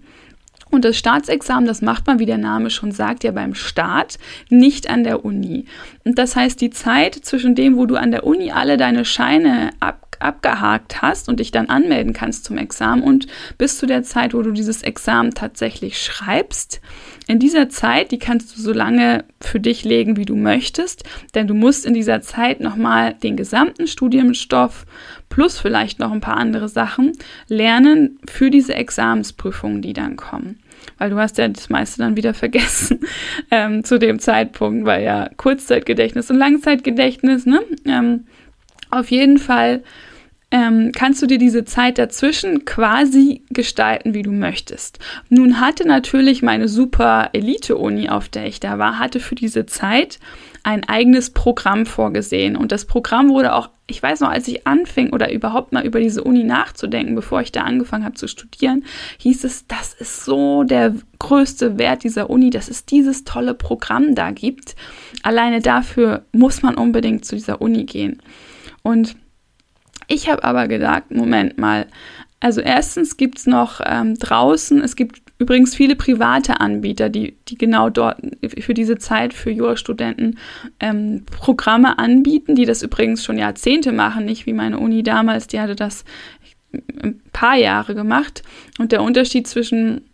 Und das Staatsexamen, das macht man, wie der Name schon sagt, ja beim Staat, nicht an der Uni. Und das heißt, die Zeit zwischen dem, wo du an der Uni alle deine Scheine ab abgehakt hast und dich dann anmelden kannst zum Examen und bis zu der Zeit, wo du dieses Examen tatsächlich schreibst, in dieser Zeit, die kannst du so lange für dich legen, wie du möchtest, denn du musst in dieser Zeit nochmal den gesamten Studienstoff plus vielleicht noch ein paar andere Sachen lernen für diese Examensprüfungen, die dann kommen. Weil du hast ja das meiste dann wieder vergessen ähm, zu dem Zeitpunkt, weil ja Kurzzeitgedächtnis und Langzeitgedächtnis, ne? Ähm, auf jeden Fall ähm, kannst du dir diese Zeit dazwischen quasi gestalten, wie du möchtest. Nun hatte natürlich meine super Elite-Uni, auf der ich da war, hatte für diese Zeit ein eigenes Programm vorgesehen. Und das Programm wurde auch, ich weiß noch, als ich anfing oder überhaupt mal über diese Uni nachzudenken, bevor ich da angefangen habe zu studieren, hieß es, das ist so der größte Wert dieser Uni, dass es dieses tolle Programm da gibt. Alleine dafür muss man unbedingt zu dieser Uni gehen. Und ich habe aber gedacht, Moment mal, also erstens gibt es noch ähm, draußen, es gibt übrigens viele private Anbieter, die, die genau dort für diese Zeit für Jurastudenten ähm, Programme anbieten, die das übrigens schon Jahrzehnte machen, nicht wie meine Uni damals, die hatte das ein paar Jahre gemacht. Und der Unterschied zwischen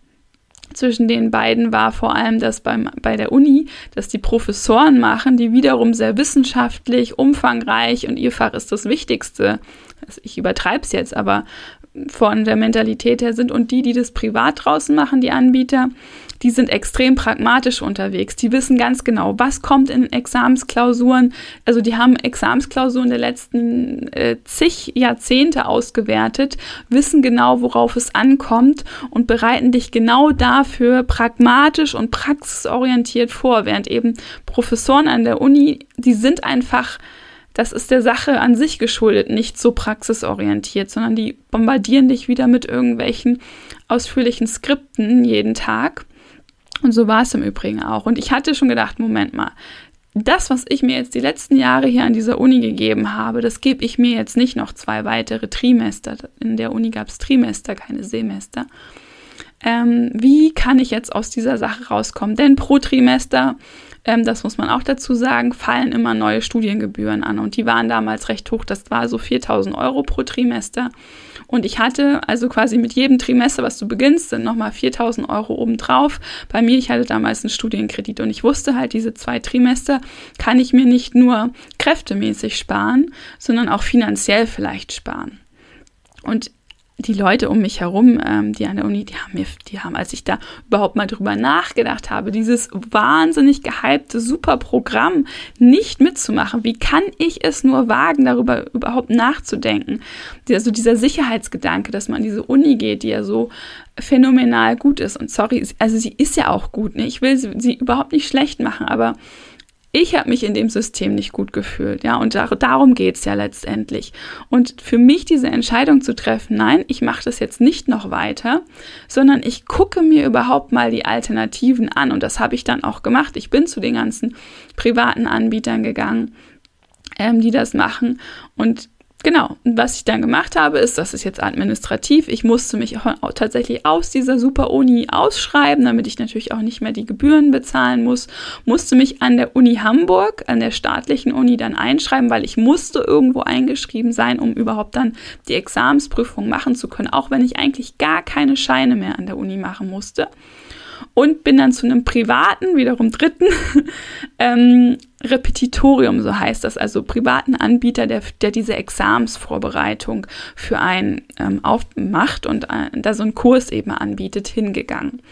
zwischen den beiden war vor allem, dass beim, bei der Uni, dass die Professoren machen, die wiederum sehr wissenschaftlich, umfangreich und ihr Fach ist das Wichtigste. Also ich übertreibe es jetzt, aber von der Mentalität her sind und die, die das privat draußen machen, die Anbieter, die sind extrem pragmatisch unterwegs. Die wissen ganz genau, was kommt in Examensklausuren. Also die haben Examensklausuren der letzten äh, zig Jahrzehnte ausgewertet, wissen genau, worauf es ankommt und bereiten dich genau dafür pragmatisch und praxisorientiert vor, während eben Professoren an der Uni, die sind einfach das ist der Sache an sich geschuldet, nicht so praxisorientiert, sondern die bombardieren dich wieder mit irgendwelchen ausführlichen Skripten jeden Tag. Und so war es im Übrigen auch. Und ich hatte schon gedacht, Moment mal, das, was ich mir jetzt die letzten Jahre hier an dieser Uni gegeben habe, das gebe ich mir jetzt nicht noch zwei weitere Trimester. In der Uni gab es Trimester, keine Semester. Ähm, wie kann ich jetzt aus dieser Sache rauskommen? Denn pro Trimester ähm, das muss man auch dazu sagen, fallen immer neue Studiengebühren an. Und die waren damals recht hoch. Das war so 4000 Euro pro Trimester. Und ich hatte also quasi mit jedem Trimester, was du beginnst, sind nochmal 4000 Euro obendrauf. Bei mir, ich hatte damals einen Studienkredit und ich wusste halt, diese zwei Trimester kann ich mir nicht nur kräftemäßig sparen, sondern auch finanziell vielleicht sparen. Und die Leute um mich herum, ähm, die an der Uni, die haben mir, die haben, als ich da überhaupt mal drüber nachgedacht habe, dieses wahnsinnig gehypte super Programm nicht mitzumachen. Wie kann ich es nur wagen, darüber überhaupt nachzudenken? Also dieser Sicherheitsgedanke, dass man an diese Uni geht, die ja so phänomenal gut ist. Und sorry, also sie ist ja auch gut. Ne? Ich will sie, sie überhaupt nicht schlecht machen, aber ich habe mich in dem System nicht gut gefühlt, ja, und da, darum geht's ja letztendlich. Und für mich diese Entscheidung zu treffen, nein, ich mache das jetzt nicht noch weiter, sondern ich gucke mir überhaupt mal die Alternativen an. Und das habe ich dann auch gemacht. Ich bin zu den ganzen privaten Anbietern gegangen, ähm, die das machen. Und Genau, und was ich dann gemacht habe, ist, das ist jetzt administrativ, ich musste mich auch tatsächlich aus dieser Super-Uni ausschreiben, damit ich natürlich auch nicht mehr die Gebühren bezahlen muss, musste mich an der Uni Hamburg, an der staatlichen Uni dann einschreiben, weil ich musste irgendwo eingeschrieben sein, um überhaupt dann die Examensprüfung machen zu können, auch wenn ich eigentlich gar keine Scheine mehr an der Uni machen musste und bin dann zu einem privaten, wiederum dritten ähm, Repetitorium, so heißt das, also privaten Anbieter, der, der diese Examsvorbereitung für einen ähm, aufmacht und äh, da so einen Kurs eben anbietet, hingegangen.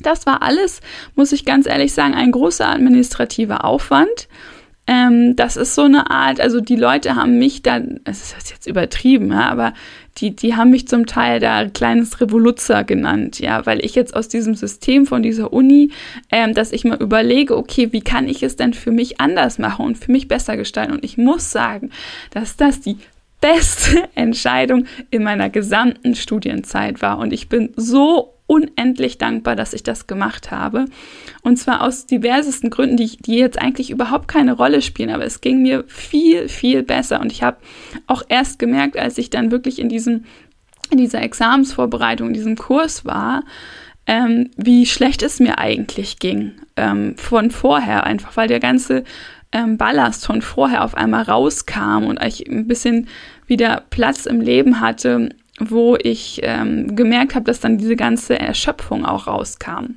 Das war alles, muss ich ganz ehrlich sagen, ein großer administrativer Aufwand. Ähm, das ist so eine Art, also die Leute haben mich dann, es ist jetzt übertrieben, ja, aber die, die haben mich zum Teil da kleines Revoluzzer genannt, ja, weil ich jetzt aus diesem System von dieser Uni, ähm, dass ich mal überlege, okay, wie kann ich es denn für mich anders machen und für mich besser gestalten? Und ich muss sagen, dass das die beste Entscheidung in meiner gesamten Studienzeit war. Und ich bin so unendlich dankbar, dass ich das gemacht habe. Und zwar aus diversesten Gründen, die, die jetzt eigentlich überhaupt keine Rolle spielen, aber es ging mir viel, viel besser. Und ich habe auch erst gemerkt, als ich dann wirklich in diesem, in dieser Examensvorbereitung, in diesem Kurs war, ähm, wie schlecht es mir eigentlich ging ähm, von vorher, einfach weil der ganze ähm, Ballast von vorher auf einmal rauskam und ich ein bisschen wieder Platz im Leben hatte, wo ich ähm, gemerkt habe, dass dann diese ganze Erschöpfung auch rauskam.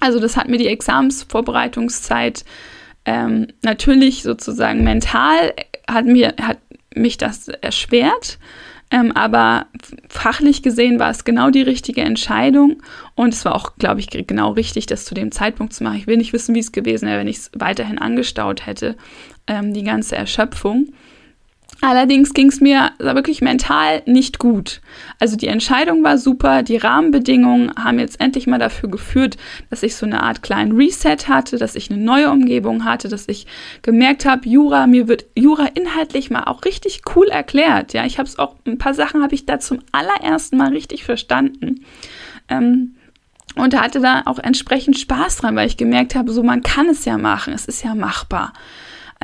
Also das hat mir die Examensvorbereitungszeit ähm, natürlich sozusagen mental hat mir hat mich das erschwert, ähm, aber fachlich gesehen war es genau die richtige Entscheidung und es war auch, glaube ich, genau richtig, das zu dem Zeitpunkt zu machen. Ich will nicht wissen, wie es gewesen wäre, wenn ich es weiterhin angestaut hätte, ähm, die ganze Erschöpfung. Allerdings ging es mir wirklich mental nicht gut. Also die Entscheidung war super, die Rahmenbedingungen haben jetzt endlich mal dafür geführt, dass ich so eine Art kleinen Reset hatte, dass ich eine neue Umgebung hatte, dass ich gemerkt habe, Jura, mir wird Jura inhaltlich mal auch richtig cool erklärt. Ja, ich habe es auch, ein paar Sachen habe ich da zum allerersten Mal richtig verstanden. Ähm, und hatte da auch entsprechend Spaß dran, weil ich gemerkt habe, so man kann es ja machen, es ist ja machbar.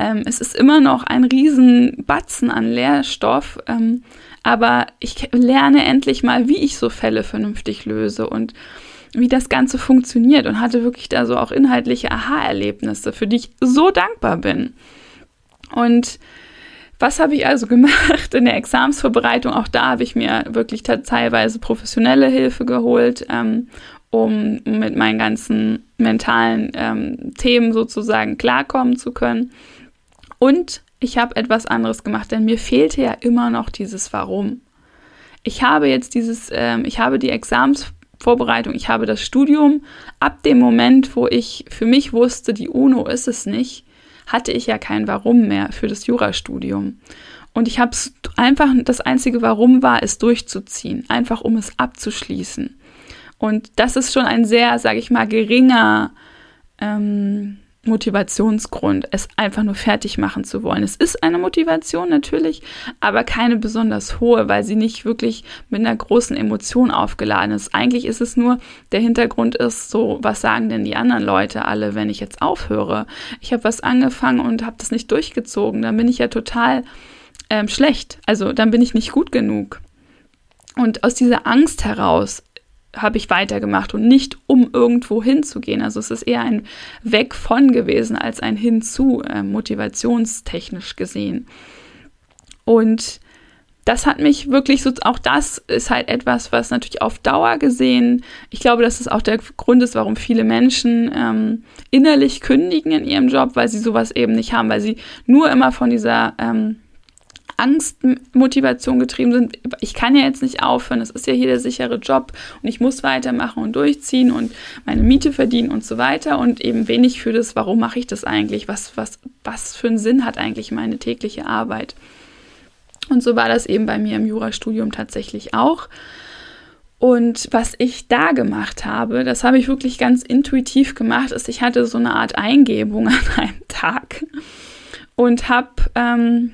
Ähm, es ist immer noch ein Riesenbatzen an Lehrstoff, ähm, aber ich lerne endlich mal, wie ich so Fälle vernünftig löse und wie das Ganze funktioniert und hatte wirklich da so auch inhaltliche Aha-Erlebnisse, für die ich so dankbar bin. Und was habe ich also gemacht in der Examsvorbereitung? Auch da habe ich mir wirklich teilweise professionelle Hilfe geholt, ähm, um mit meinen ganzen mentalen ähm, Themen sozusagen klarkommen zu können. Und ich habe etwas anderes gemacht, denn mir fehlte ja immer noch dieses Warum. Ich habe jetzt dieses, ähm, ich habe die Examensvorbereitung, ich habe das Studium. Ab dem Moment, wo ich für mich wusste, die UNO ist es nicht, hatte ich ja kein Warum mehr für das Jurastudium. Und ich habe es einfach, das einzige Warum war, es durchzuziehen, einfach um es abzuschließen. Und das ist schon ein sehr, sage ich mal, geringer ähm, Motivationsgrund, es einfach nur fertig machen zu wollen. Es ist eine Motivation natürlich, aber keine besonders hohe, weil sie nicht wirklich mit einer großen Emotion aufgeladen ist. Eigentlich ist es nur, der Hintergrund ist so, was sagen denn die anderen Leute alle, wenn ich jetzt aufhöre? Ich habe was angefangen und habe das nicht durchgezogen, dann bin ich ja total ähm, schlecht. Also dann bin ich nicht gut genug. Und aus dieser Angst heraus habe ich weitergemacht und nicht um irgendwo hinzugehen. Also es ist eher ein Weg von gewesen als ein Hinzu, äh, motivationstechnisch gesehen. Und das hat mich wirklich so, auch das ist halt etwas, was natürlich auf Dauer gesehen, ich glaube, dass es auch der Grund ist, warum viele Menschen ähm, innerlich kündigen in ihrem Job, weil sie sowas eben nicht haben, weil sie nur immer von dieser ähm, Angstmotivation getrieben sind. Ich kann ja jetzt nicht aufhören, es ist ja hier der sichere Job und ich muss weitermachen und durchziehen und meine Miete verdienen und so weiter und eben wenig für das, warum mache ich das eigentlich? Was, was, was für einen Sinn hat eigentlich meine tägliche Arbeit? Und so war das eben bei mir im Jurastudium tatsächlich auch. Und was ich da gemacht habe, das habe ich wirklich ganz intuitiv gemacht, ist, ich hatte so eine Art Eingebung an einem Tag und habe ähm,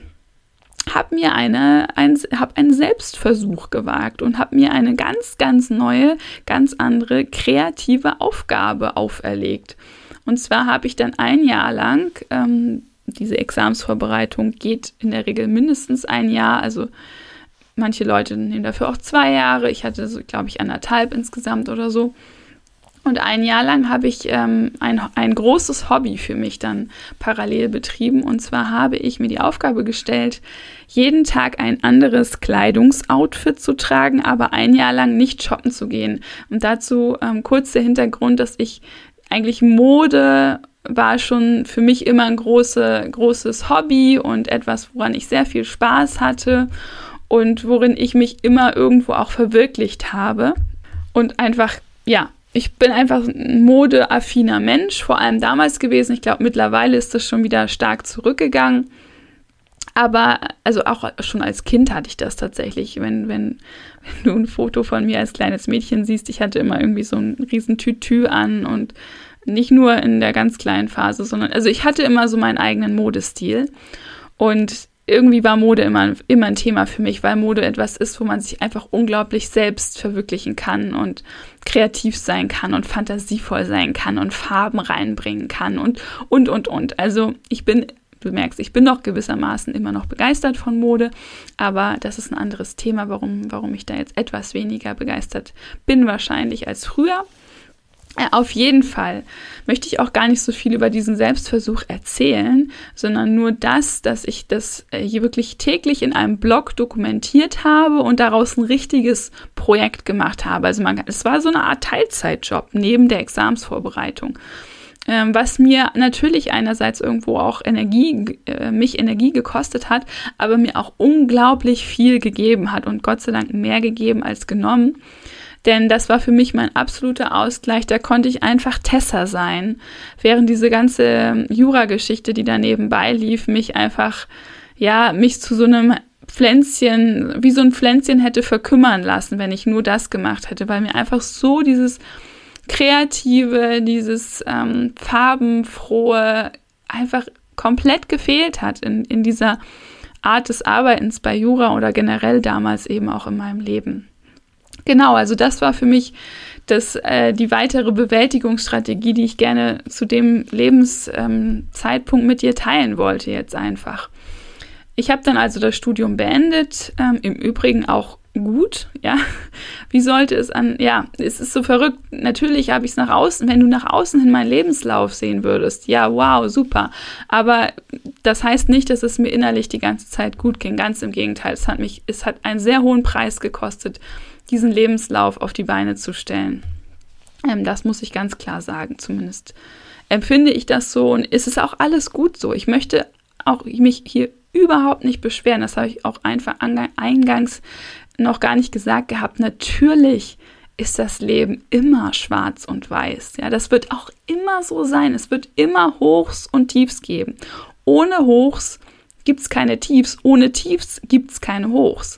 habe mir eine, ein, hab einen Selbstversuch gewagt und habe mir eine ganz, ganz neue, ganz andere kreative Aufgabe auferlegt. Und zwar habe ich dann ein Jahr lang, ähm, diese Examsvorbereitung geht in der Regel mindestens ein Jahr, also manche Leute nehmen dafür auch zwei Jahre. Ich hatte so, glaube ich, anderthalb insgesamt oder so. Und ein Jahr lang habe ich ähm, ein, ein großes Hobby für mich dann parallel betrieben. Und zwar habe ich mir die Aufgabe gestellt, jeden Tag ein anderes Kleidungsoutfit zu tragen, aber ein Jahr lang nicht shoppen zu gehen. Und dazu ähm, kurz der Hintergrund, dass ich eigentlich Mode war schon für mich immer ein große, großes Hobby und etwas, woran ich sehr viel Spaß hatte und worin ich mich immer irgendwo auch verwirklicht habe und einfach ja, ich bin einfach ein modeaffiner Mensch, vor allem damals gewesen. Ich glaube, mittlerweile ist das schon wieder stark zurückgegangen. Aber also auch schon als Kind hatte ich das tatsächlich. Wenn, wenn, wenn du ein Foto von mir als kleines Mädchen siehst, ich hatte immer irgendwie so ein riesen Tütü an und nicht nur in der ganz kleinen Phase, sondern also ich hatte immer so meinen eigenen Modestil. Und irgendwie war Mode immer, immer ein Thema für mich, weil Mode etwas ist, wo man sich einfach unglaublich selbst verwirklichen kann und kreativ sein kann und fantasievoll sein kann und Farben reinbringen kann und, und, und, und. Also ich bin, du merkst, ich bin noch gewissermaßen immer noch begeistert von Mode, aber das ist ein anderes Thema, warum, warum ich da jetzt etwas weniger begeistert bin wahrscheinlich als früher. Äh, auf jeden Fall möchte ich auch gar nicht so viel über diesen Selbstversuch erzählen, sondern nur das, dass ich das äh, hier wirklich täglich in einem Blog dokumentiert habe und daraus ein richtiges Projekt gemacht habe. Also man, es war so eine Art Teilzeitjob neben der Examsvorbereitung ähm, was mir natürlich einerseits irgendwo auch Energie, äh, mich Energie gekostet hat, aber mir auch unglaublich viel gegeben hat und Gott sei Dank mehr gegeben als genommen. Denn das war für mich mein absoluter Ausgleich. Da konnte ich einfach Tessa sein. Während diese ganze Jura-Geschichte, die da nebenbei lief, mich einfach, ja, mich zu so einem Pflänzchen, wie so ein Pflänzchen hätte verkümmern lassen, wenn ich nur das gemacht hätte, weil mir einfach so dieses kreative, dieses ähm, farbenfrohe einfach komplett gefehlt hat in, in dieser Art des Arbeitens bei Jura oder generell damals eben auch in meinem Leben. Genau, also das war für mich das, äh, die weitere Bewältigungsstrategie, die ich gerne zu dem Lebenszeitpunkt ähm, mit dir teilen wollte jetzt einfach. Ich habe dann also das Studium beendet, ähm, im Übrigen auch gut, ja. Wie sollte es an, ja, es ist so verrückt. Natürlich habe ich es nach außen, wenn du nach außen hin meinen Lebenslauf sehen würdest, ja, wow, super. Aber das heißt nicht, dass es mir innerlich die ganze Zeit gut ging. Ganz im Gegenteil, es hat mich, es hat einen sehr hohen Preis gekostet, diesen Lebenslauf auf die Beine zu stellen. Ähm, das muss ich ganz klar sagen, zumindest empfinde ich das so und ist es auch alles gut so. Ich möchte auch mich hier überhaupt nicht beschweren. Das habe ich auch einfach eingangs noch gar nicht gesagt gehabt. Natürlich ist das Leben immer schwarz und weiß. Ja, das wird auch immer so sein. Es wird immer Hochs und Tiefs geben. Ohne Hochs gibt es keine Tiefs. Ohne Tiefs gibt es keine Hochs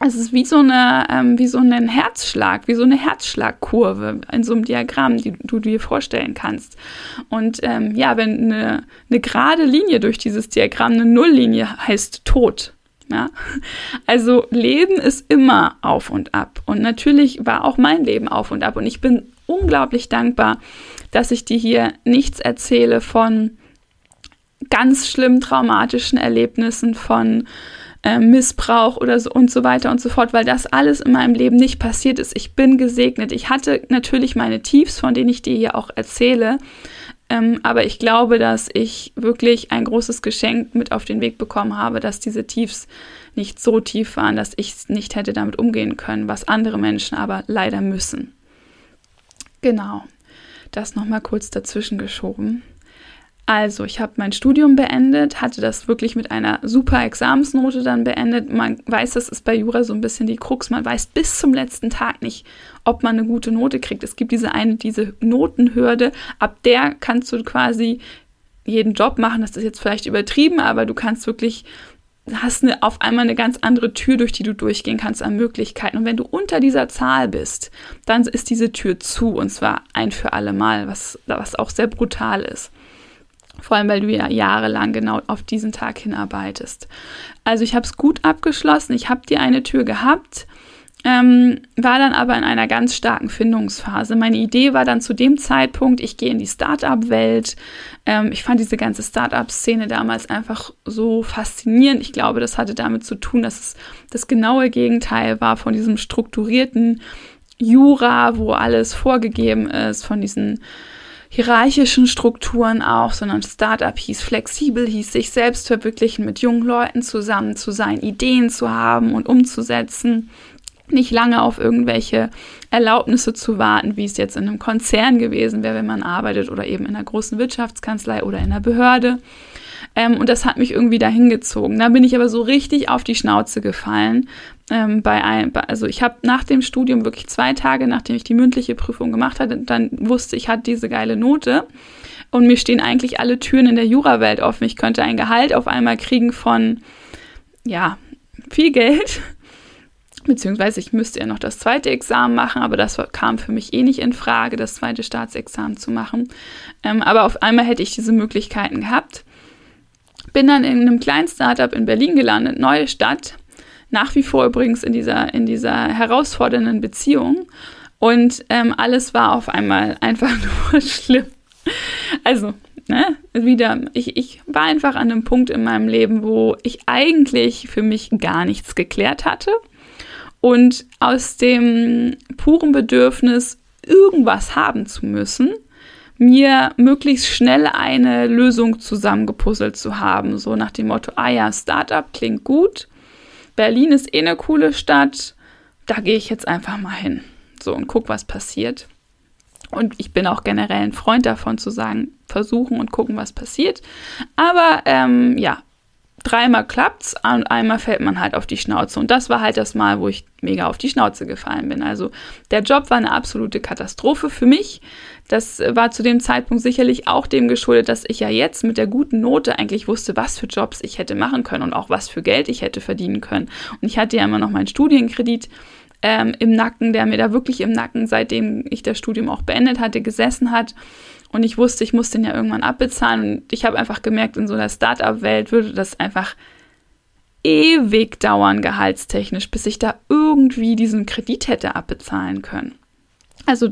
es ist wie so eine, ähm, wie so ein Herzschlag, wie so eine Herzschlagkurve in so einem Diagramm, die du dir vorstellen kannst. Und ähm, ja, wenn eine, eine gerade Linie durch dieses Diagramm, eine Nulllinie heißt Tod. Ja? Also Leben ist immer auf und ab. Und natürlich war auch mein Leben auf und ab. Und ich bin unglaublich dankbar, dass ich dir hier nichts erzähle von ganz schlimm traumatischen Erlebnissen, von äh, Missbrauch oder so und so weiter und so fort, weil das alles in meinem Leben nicht passiert ist. Ich bin gesegnet. Ich hatte natürlich meine Tiefs, von denen ich dir hier auch erzähle. Ähm, aber ich glaube, dass ich wirklich ein großes Geschenk mit auf den Weg bekommen habe, dass diese Tiefs nicht so tief waren, dass ich nicht hätte damit umgehen können, was andere Menschen aber leider müssen. Genau, das nochmal kurz dazwischen geschoben. Also, ich habe mein Studium beendet, hatte das wirklich mit einer super Examensnote dann beendet. Man weiß, das ist bei Jura so ein bisschen die Krux. Man weiß bis zum letzten Tag nicht, ob man eine gute Note kriegt. Es gibt diese eine, diese Notenhürde, ab der kannst du quasi jeden Job machen. Das ist jetzt vielleicht übertrieben, aber du kannst wirklich hast eine, auf einmal eine ganz andere Tür, durch die du durchgehen kannst an Möglichkeiten. Und wenn du unter dieser Zahl bist, dann ist diese Tür zu und zwar ein für alle Mal, was, was auch sehr brutal ist. Vor allem, weil du ja jahrelang genau auf diesen Tag hinarbeitest. Also ich habe es gut abgeschlossen. Ich habe die eine Tür gehabt, ähm, war dann aber in einer ganz starken Findungsphase. Meine Idee war dann zu dem Zeitpunkt, ich gehe in die Startup-Welt. Ähm, ich fand diese ganze Startup-Szene damals einfach so faszinierend. Ich glaube, das hatte damit zu tun, dass es das genaue Gegenteil war von diesem strukturierten Jura, wo alles vorgegeben ist, von diesen hierarchischen Strukturen auch, sondern Startup hieß flexibel, hieß sich selbst verwirklichen, mit jungen Leuten zusammen zu sein, Ideen zu haben und umzusetzen, nicht lange auf irgendwelche Erlaubnisse zu warten, wie es jetzt in einem Konzern gewesen wäre, wenn man arbeitet oder eben in einer großen Wirtschaftskanzlei oder in einer Behörde. Ähm, und das hat mich irgendwie dahin gezogen. Da bin ich aber so richtig auf die Schnauze gefallen. Ähm, bei ein, also ich habe nach dem Studium wirklich zwei Tage, nachdem ich die mündliche Prüfung gemacht hatte, dann wusste ich, hatte diese geile Note. Und mir stehen eigentlich alle Türen in der Jurawelt offen. Ich könnte ein Gehalt auf einmal kriegen von, ja, viel Geld beziehungsweise ich müsste ja noch das zweite Examen machen, aber das kam für mich eh nicht in Frage, das zweite Staatsexamen zu machen. Ähm, aber auf einmal hätte ich diese Möglichkeiten gehabt. Bin dann in einem kleinen Startup in Berlin gelandet, neue Stadt, nach wie vor übrigens in dieser, in dieser herausfordernden Beziehung. Und ähm, alles war auf einmal einfach nur schlimm. Also, ne, wieder, ich, ich war einfach an einem Punkt in meinem Leben, wo ich eigentlich für mich gar nichts geklärt hatte und aus dem puren Bedürfnis, irgendwas haben zu müssen, mir möglichst schnell eine Lösung zusammengepuzzelt zu haben. So nach dem Motto, ah ja, Startup klingt gut, Berlin ist eh eine coole Stadt, da gehe ich jetzt einfach mal hin. So und guck, was passiert. Und ich bin auch generell ein Freund davon zu sagen, versuchen und gucken, was passiert. Aber ähm, ja, dreimal klappt's und einmal fällt man halt auf die Schnauze. Und das war halt das Mal, wo ich mega auf die Schnauze gefallen bin. Also der Job war eine absolute Katastrophe für mich. Das war zu dem Zeitpunkt sicherlich auch dem geschuldet, dass ich ja jetzt mit der guten Note eigentlich wusste, was für Jobs ich hätte machen können und auch was für Geld ich hätte verdienen können. Und ich hatte ja immer noch meinen Studienkredit ähm, im Nacken, der mir da wirklich im Nacken, seitdem ich das Studium auch beendet hatte, gesessen hat. Und ich wusste, ich muss den ja irgendwann abbezahlen. Und ich habe einfach gemerkt, in so einer Startup-Welt würde das einfach ewig dauern, gehaltstechnisch, bis ich da irgendwie diesen Kredit hätte abbezahlen können. Also,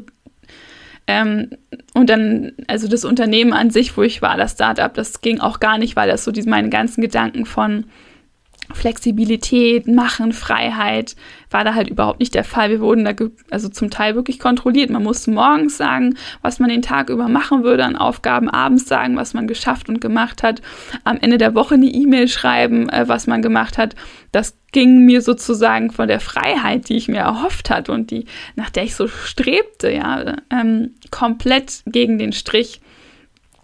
ähm, und dann, also das Unternehmen an sich, wo ich war, das Startup, das ging auch gar nicht, weil das so diese, meine ganzen Gedanken von, Flexibilität, Machen, Freiheit war da halt überhaupt nicht der Fall. Wir wurden da also zum Teil wirklich kontrolliert. Man musste morgens sagen, was man den Tag über machen würde an Aufgaben, abends sagen, was man geschafft und gemacht hat, am Ende der Woche eine E-Mail schreiben, äh, was man gemacht hat. Das ging mir sozusagen von der Freiheit, die ich mir erhofft hatte und die, nach der ich so strebte, ja, ähm, komplett gegen den Strich.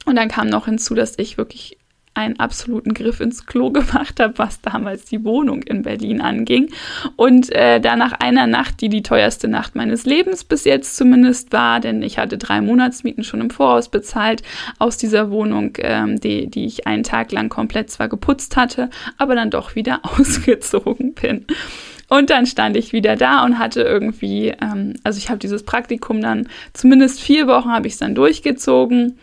Und dann kam noch hinzu, dass ich wirklich einen absoluten Griff ins Klo gemacht habe, was damals die Wohnung in Berlin anging. Und äh, da nach einer Nacht, die die teuerste Nacht meines Lebens bis jetzt zumindest war, denn ich hatte drei Monatsmieten schon im Voraus bezahlt aus dieser Wohnung, ähm, die, die ich einen Tag lang komplett zwar geputzt hatte, aber dann doch wieder ausgezogen bin. Und dann stand ich wieder da und hatte irgendwie, ähm, also ich habe dieses Praktikum dann, zumindest vier Wochen habe ich es dann durchgezogen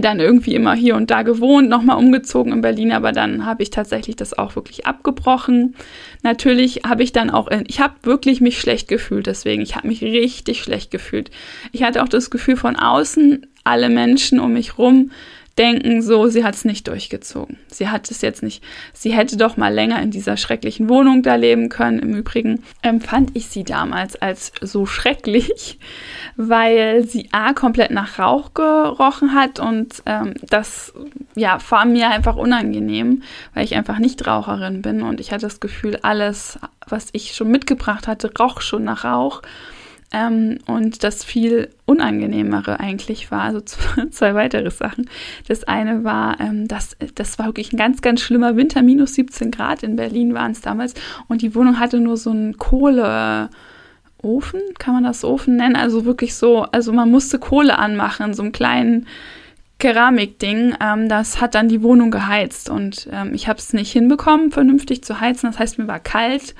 dann irgendwie immer hier und da gewohnt, nochmal umgezogen in Berlin, aber dann habe ich tatsächlich das auch wirklich abgebrochen. Natürlich habe ich dann auch, ich habe wirklich mich schlecht gefühlt, deswegen, ich habe mich richtig schlecht gefühlt. Ich hatte auch das Gefühl von außen, alle Menschen um mich rum denken so, sie hat es nicht durchgezogen. Sie hat es jetzt nicht. Sie hätte doch mal länger in dieser schrecklichen Wohnung da leben können. Im Übrigen empfand ich sie damals als so schrecklich, weil sie A komplett nach Rauch gerochen hat und ähm, das ja war mir einfach unangenehm, weil ich einfach nicht Raucherin bin und ich hatte das Gefühl, alles, was ich schon mitgebracht hatte, roch schon nach Rauch. Ähm, und das viel unangenehmere eigentlich war, also zwei weitere Sachen. Das eine war, ähm, das, das war wirklich ein ganz, ganz schlimmer Winter, minus 17 Grad in Berlin waren es damals. Und die Wohnung hatte nur so einen Kohleofen, kann man das Ofen nennen? Also wirklich so, also man musste Kohle anmachen, so einen kleinen Keramikding. Ähm, das hat dann die Wohnung geheizt und ähm, ich habe es nicht hinbekommen, vernünftig zu heizen. Das heißt, mir war kalt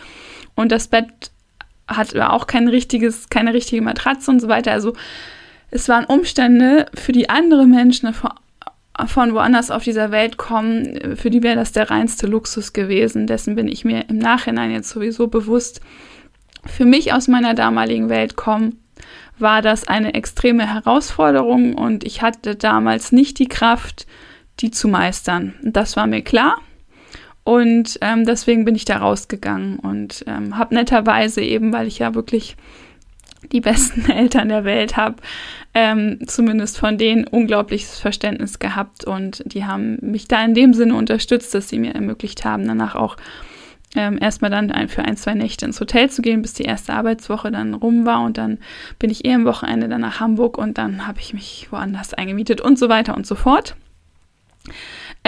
und das Bett hatte auch kein richtiges, keine richtige Matratze und so weiter. Also es waren Umstände, für die andere Menschen von woanders auf dieser Welt kommen, für die wäre das der reinste Luxus gewesen. Dessen bin ich mir im Nachhinein jetzt sowieso bewusst. Für mich aus meiner damaligen Welt kommen, war das eine extreme Herausforderung und ich hatte damals nicht die Kraft, die zu meistern. Das war mir klar. Und ähm, deswegen bin ich da rausgegangen und ähm, habe netterweise eben, weil ich ja wirklich die besten Eltern der Welt habe, ähm, zumindest von denen unglaubliches Verständnis gehabt und die haben mich da in dem Sinne unterstützt, dass sie mir ermöglicht haben, danach auch ähm, erstmal dann ein, für ein, zwei Nächte ins Hotel zu gehen, bis die erste Arbeitswoche dann rum war und dann bin ich eher am Wochenende dann nach Hamburg und dann habe ich mich woanders eingemietet und so weiter und so fort.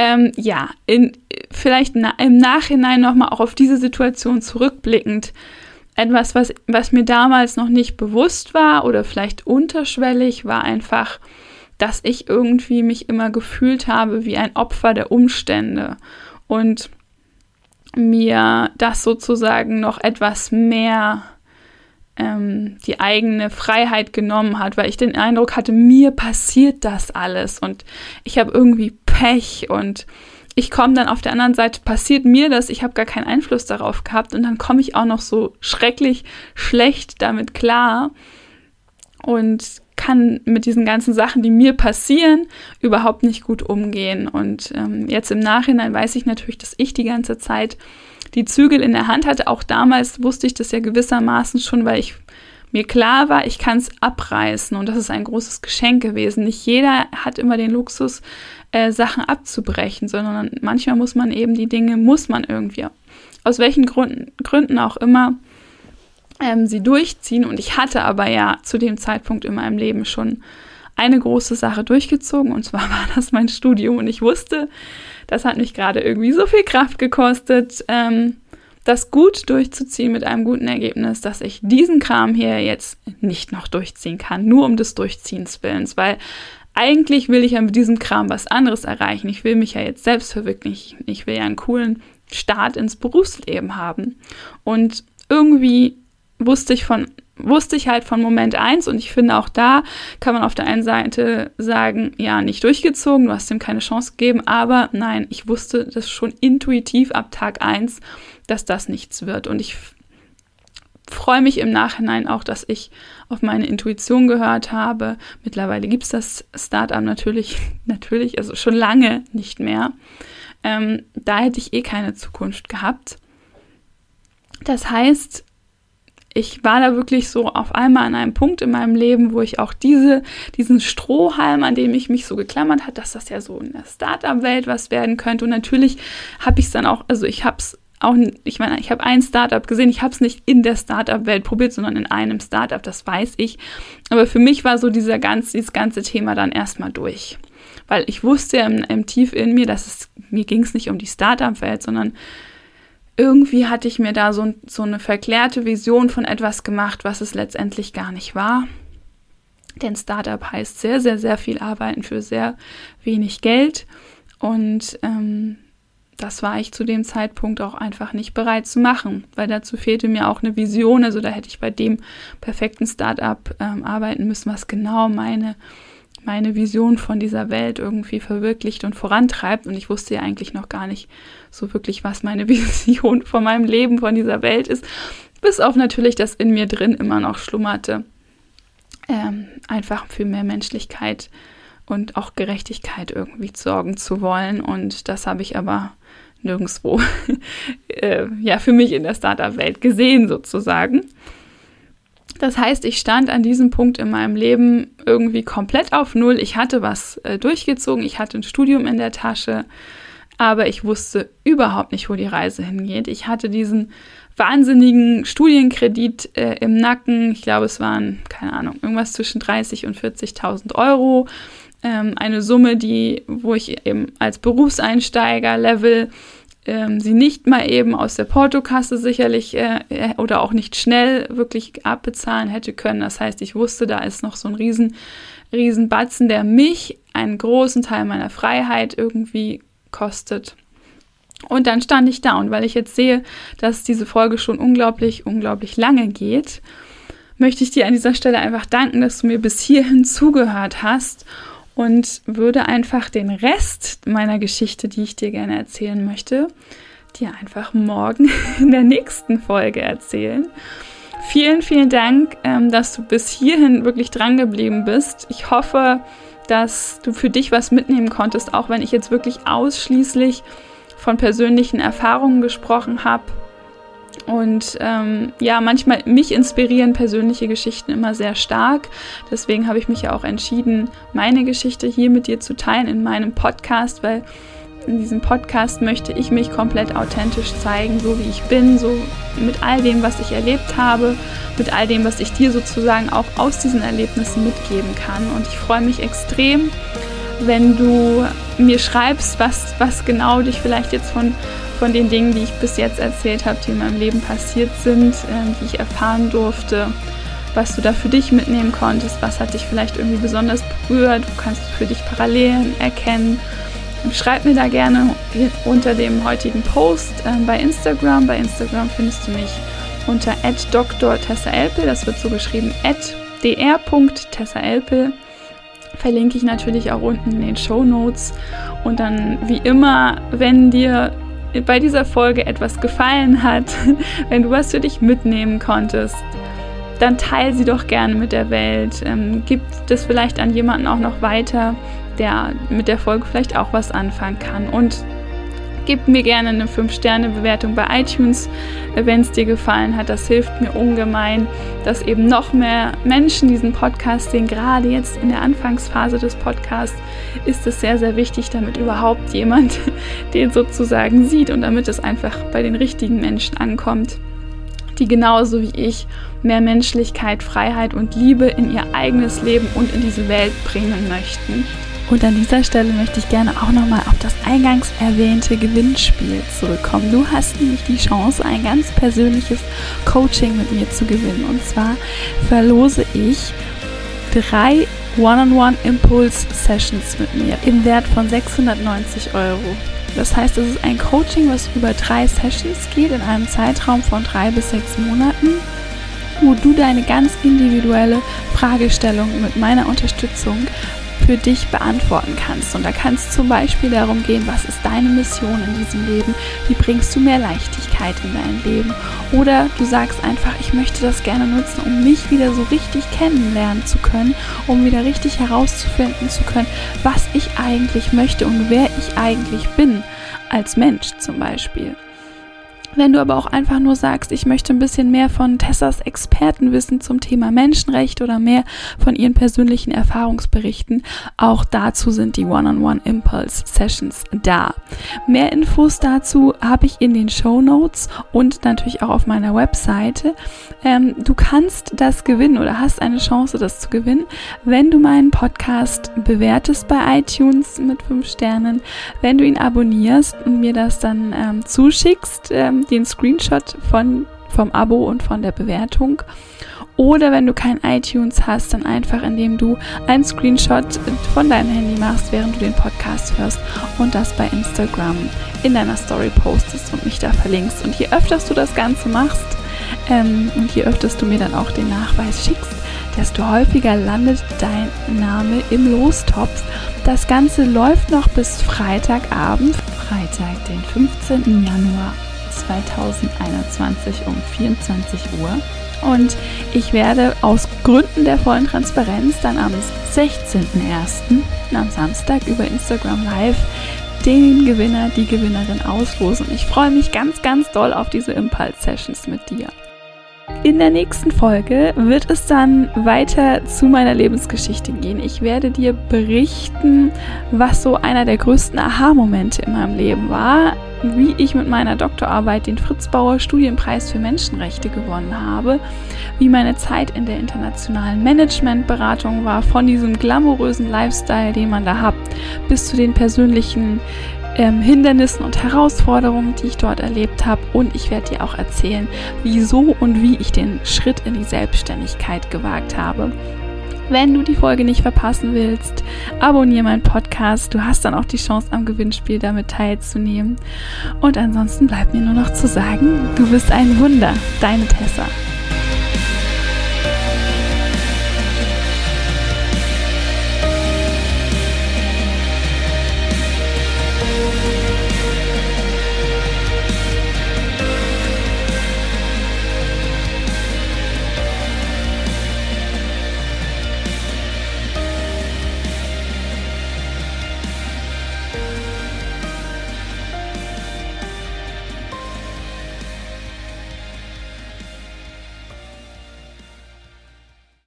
Ähm, ja, in, vielleicht na, im Nachhinein nochmal auch auf diese Situation zurückblickend. Etwas, was, was mir damals noch nicht bewusst war oder vielleicht unterschwellig, war einfach, dass ich irgendwie mich immer gefühlt habe wie ein Opfer der Umstände und mir das sozusagen noch etwas mehr ähm, die eigene Freiheit genommen hat, weil ich den Eindruck hatte, mir passiert das alles und ich habe irgendwie Pech und ich komme dann auf der anderen Seite, passiert mir das, ich habe gar keinen Einfluss darauf gehabt und dann komme ich auch noch so schrecklich schlecht damit klar und kann mit diesen ganzen Sachen, die mir passieren, überhaupt nicht gut umgehen. Und ähm, jetzt im Nachhinein weiß ich natürlich, dass ich die ganze Zeit die Zügel in der Hand hatte. Auch damals wusste ich das ja gewissermaßen schon, weil ich mir klar war, ich kann es abreißen und das ist ein großes Geschenk gewesen. Nicht jeder hat immer den Luxus, äh, Sachen abzubrechen, sondern manchmal muss man eben die Dinge, muss man irgendwie, aus welchen Gründen, Gründen auch immer, ähm, sie durchziehen. Und ich hatte aber ja zu dem Zeitpunkt in meinem Leben schon eine große Sache durchgezogen und zwar war das mein Studium und ich wusste, das hat mich gerade irgendwie so viel Kraft gekostet, ähm, das gut durchzuziehen mit einem guten Ergebnis, dass ich diesen Kram hier jetzt nicht noch durchziehen kann, nur um des Durchziehens willens, weil eigentlich will ich ja mit diesem Kram was anderes erreichen. Ich will mich ja jetzt selbst verwirklichen. Ich will ja einen coolen Start ins Berufsleben haben. Und irgendwie wusste ich von wusste ich halt von Moment 1 und ich finde auch da kann man auf der einen Seite sagen, ja, nicht durchgezogen, du hast ihm keine Chance gegeben, aber nein, ich wusste das schon intuitiv ab Tag 1, dass das nichts wird und ich freue mich im Nachhinein auch, dass ich auf meine Intuition gehört habe. Mittlerweile gibt es das Startup natürlich, natürlich, also schon lange nicht mehr. Ähm, da hätte ich eh keine Zukunft gehabt. Das heißt, ich war da wirklich so auf einmal an einem Punkt in meinem Leben, wo ich auch diese, diesen Strohhalm, an dem ich mich so geklammert hat, dass das ja so in der Startup-Welt was werden könnte. Und natürlich habe ich es dann auch, also ich habe es auch, ich meine, ich habe ein Startup gesehen, ich habe es nicht in der Startup-Welt probiert, sondern in einem Startup, das weiß ich. Aber für mich war so dieser ganz, dieses ganze Thema dann erstmal durch. Weil ich wusste im, im Tief in mir, dass es, mir ging es nicht um die Startup-Welt, sondern irgendwie hatte ich mir da so, so eine verklärte Vision von etwas gemacht, was es letztendlich gar nicht war. Denn Startup heißt sehr, sehr, sehr viel arbeiten für sehr wenig Geld. Und ähm, das war ich zu dem Zeitpunkt auch einfach nicht bereit zu machen, weil dazu fehlte mir auch eine Vision. Also da hätte ich bei dem perfekten Startup ähm, arbeiten müssen, was genau meine meine Vision von dieser Welt irgendwie verwirklicht und vorantreibt. Und ich wusste ja eigentlich noch gar nicht so wirklich, was meine Vision von meinem Leben, von dieser Welt ist. Bis auf natürlich, dass in mir drin immer noch schlummerte. Ähm, einfach für mehr Menschlichkeit und auch Gerechtigkeit irgendwie sorgen zu wollen. Und das habe ich aber nirgendwo äh, ja, für mich in der Startup-Welt gesehen, sozusagen. Das heißt, ich stand an diesem Punkt in meinem Leben irgendwie komplett auf Null. Ich hatte was äh, durchgezogen, ich hatte ein Studium in der Tasche, aber ich wusste überhaupt nicht, wo die Reise hingeht. Ich hatte diesen wahnsinnigen Studienkredit äh, im Nacken. Ich glaube, es waren, keine Ahnung, irgendwas zwischen 30 und 40.000 Euro. Ähm, eine Summe, die, wo ich eben als Berufseinsteiger-Level ähm, sie nicht mal eben aus der Portokasse sicherlich äh, äh, oder auch nicht schnell wirklich abbezahlen hätte können. Das heißt, ich wusste, da ist noch so ein riesen, riesen Batzen, der mich einen großen Teil meiner Freiheit irgendwie kostet. Und dann stand ich da und weil ich jetzt sehe, dass diese Folge schon unglaublich, unglaublich lange geht, möchte ich dir an dieser Stelle einfach danken, dass du mir bis hierhin zugehört hast und würde einfach den Rest meiner Geschichte, die ich dir gerne erzählen möchte, dir einfach morgen in der nächsten Folge erzählen. Vielen, vielen Dank, ähm, dass du bis hierhin wirklich dran geblieben bist. Ich hoffe, dass du für dich was mitnehmen konntest, auch wenn ich jetzt wirklich ausschließlich von persönlichen Erfahrungen gesprochen habe und ähm, ja, manchmal mich inspirieren persönliche Geschichten immer sehr stark. Deswegen habe ich mich ja auch entschieden, meine Geschichte hier mit dir zu teilen in meinem Podcast, weil in diesem Podcast möchte ich mich komplett authentisch zeigen, so wie ich bin, so mit all dem, was ich erlebt habe, mit all dem, was ich dir sozusagen auch aus diesen Erlebnissen mitgeben kann. Und ich freue mich extrem, wenn du mir schreibst, was, was genau dich vielleicht jetzt von, von den Dingen, die ich bis jetzt erzählt habe, die in meinem Leben passiert sind, äh, die ich erfahren durfte, was du da für dich mitnehmen konntest, was hat dich vielleicht irgendwie besonders berührt, wo kannst du für dich Parallelen erkennen. Schreib mir da gerne unter dem heutigen Post äh, bei Instagram. Bei Instagram findest du mich unter @dr.tessaelpel, das wird so geschrieben @dr.tessaelpel. Verlinke ich natürlich auch unten in den Show Notes. Und dann wie immer, wenn dir bei dieser Folge etwas gefallen hat, wenn du was für dich mitnehmen konntest, dann teile sie doch gerne mit der Welt. Ähm, gib das vielleicht an jemanden auch noch weiter, der mit der Folge vielleicht auch was anfangen kann. Und gib mir gerne eine 5-Sterne-Bewertung bei iTunes, wenn es dir gefallen hat. Das hilft mir ungemein, dass eben noch mehr Menschen diesen Podcast sehen. Gerade jetzt in der Anfangsphase des Podcasts ist es sehr, sehr wichtig, damit überhaupt jemand den sozusagen sieht und damit es einfach bei den richtigen Menschen ankommt die genauso wie ich mehr Menschlichkeit, Freiheit und Liebe in ihr eigenes Leben und in diese Welt bringen möchten. Und an dieser Stelle möchte ich gerne auch nochmal auf das eingangs erwähnte Gewinnspiel zurückkommen. Du hast nämlich die Chance, ein ganz persönliches Coaching mit mir zu gewinnen. Und zwar verlose ich drei One-on-One-Impulse-Sessions mit mir im Wert von 690 Euro. Das heißt, es ist ein Coaching, was über drei Sessions geht in einem Zeitraum von drei bis sechs Monaten, wo du deine ganz individuelle Fragestellung mit meiner Unterstützung für dich beantworten kannst. Und da kann es zum Beispiel darum gehen, was ist deine Mission in diesem Leben? Wie bringst du mehr Leichtigkeit in dein Leben? Oder du sagst einfach, ich möchte das gerne nutzen, um mich wieder so richtig kennenlernen zu können, um wieder richtig herauszufinden zu können, was ich eigentlich möchte und wer ich eigentlich bin als Mensch zum Beispiel. Wenn du aber auch einfach nur sagst, ich möchte ein bisschen mehr von Tessas Expertenwissen zum Thema Menschenrecht oder mehr von ihren persönlichen Erfahrungsberichten, auch dazu sind die One-on-One Impulse Sessions da. Mehr Infos dazu habe ich in den Show Notes und natürlich auch auf meiner Webseite. Ähm, du kannst das gewinnen oder hast eine Chance, das zu gewinnen, wenn du meinen Podcast bewertest bei iTunes mit fünf Sternen, wenn du ihn abonnierst und mir das dann ähm, zuschickst. Ähm, den Screenshot von, vom Abo und von der Bewertung. Oder wenn du kein iTunes hast, dann einfach, indem du einen Screenshot von deinem Handy machst, während du den Podcast hörst und das bei Instagram in deiner Story postest und mich da verlinkst. Und je öfter du das Ganze machst ähm, und je öfter du mir dann auch den Nachweis schickst, desto häufiger landet dein Name im Lostopf. Das Ganze läuft noch bis Freitagabend, Freitag, den 15. Januar 2021 um 24 Uhr. Und ich werde aus Gründen der vollen Transparenz dann am 16.01. am Samstag über Instagram Live den Gewinner, die Gewinnerin auslosen. Ich freue mich ganz, ganz doll auf diese Impulse-Sessions mit dir. In der nächsten Folge wird es dann weiter zu meiner Lebensgeschichte gehen. Ich werde dir berichten, was so einer der größten Aha-Momente in meinem Leben war, wie ich mit meiner Doktorarbeit den Fritz Bauer Studienpreis für Menschenrechte gewonnen habe, wie meine Zeit in der internationalen Managementberatung war, von diesem glamourösen Lifestyle, den man da hat, bis zu den persönlichen ähm, Hindernissen und Herausforderungen, die ich dort erlebt habe. Und ich werde dir auch erzählen, wieso und wie ich den Schritt in die Selbstständigkeit gewagt habe. Wenn du die Folge nicht verpassen willst, abonniere meinen Podcast. Du hast dann auch die Chance, am Gewinnspiel damit teilzunehmen. Und ansonsten bleibt mir nur noch zu sagen, du bist ein Wunder, deine Tessa.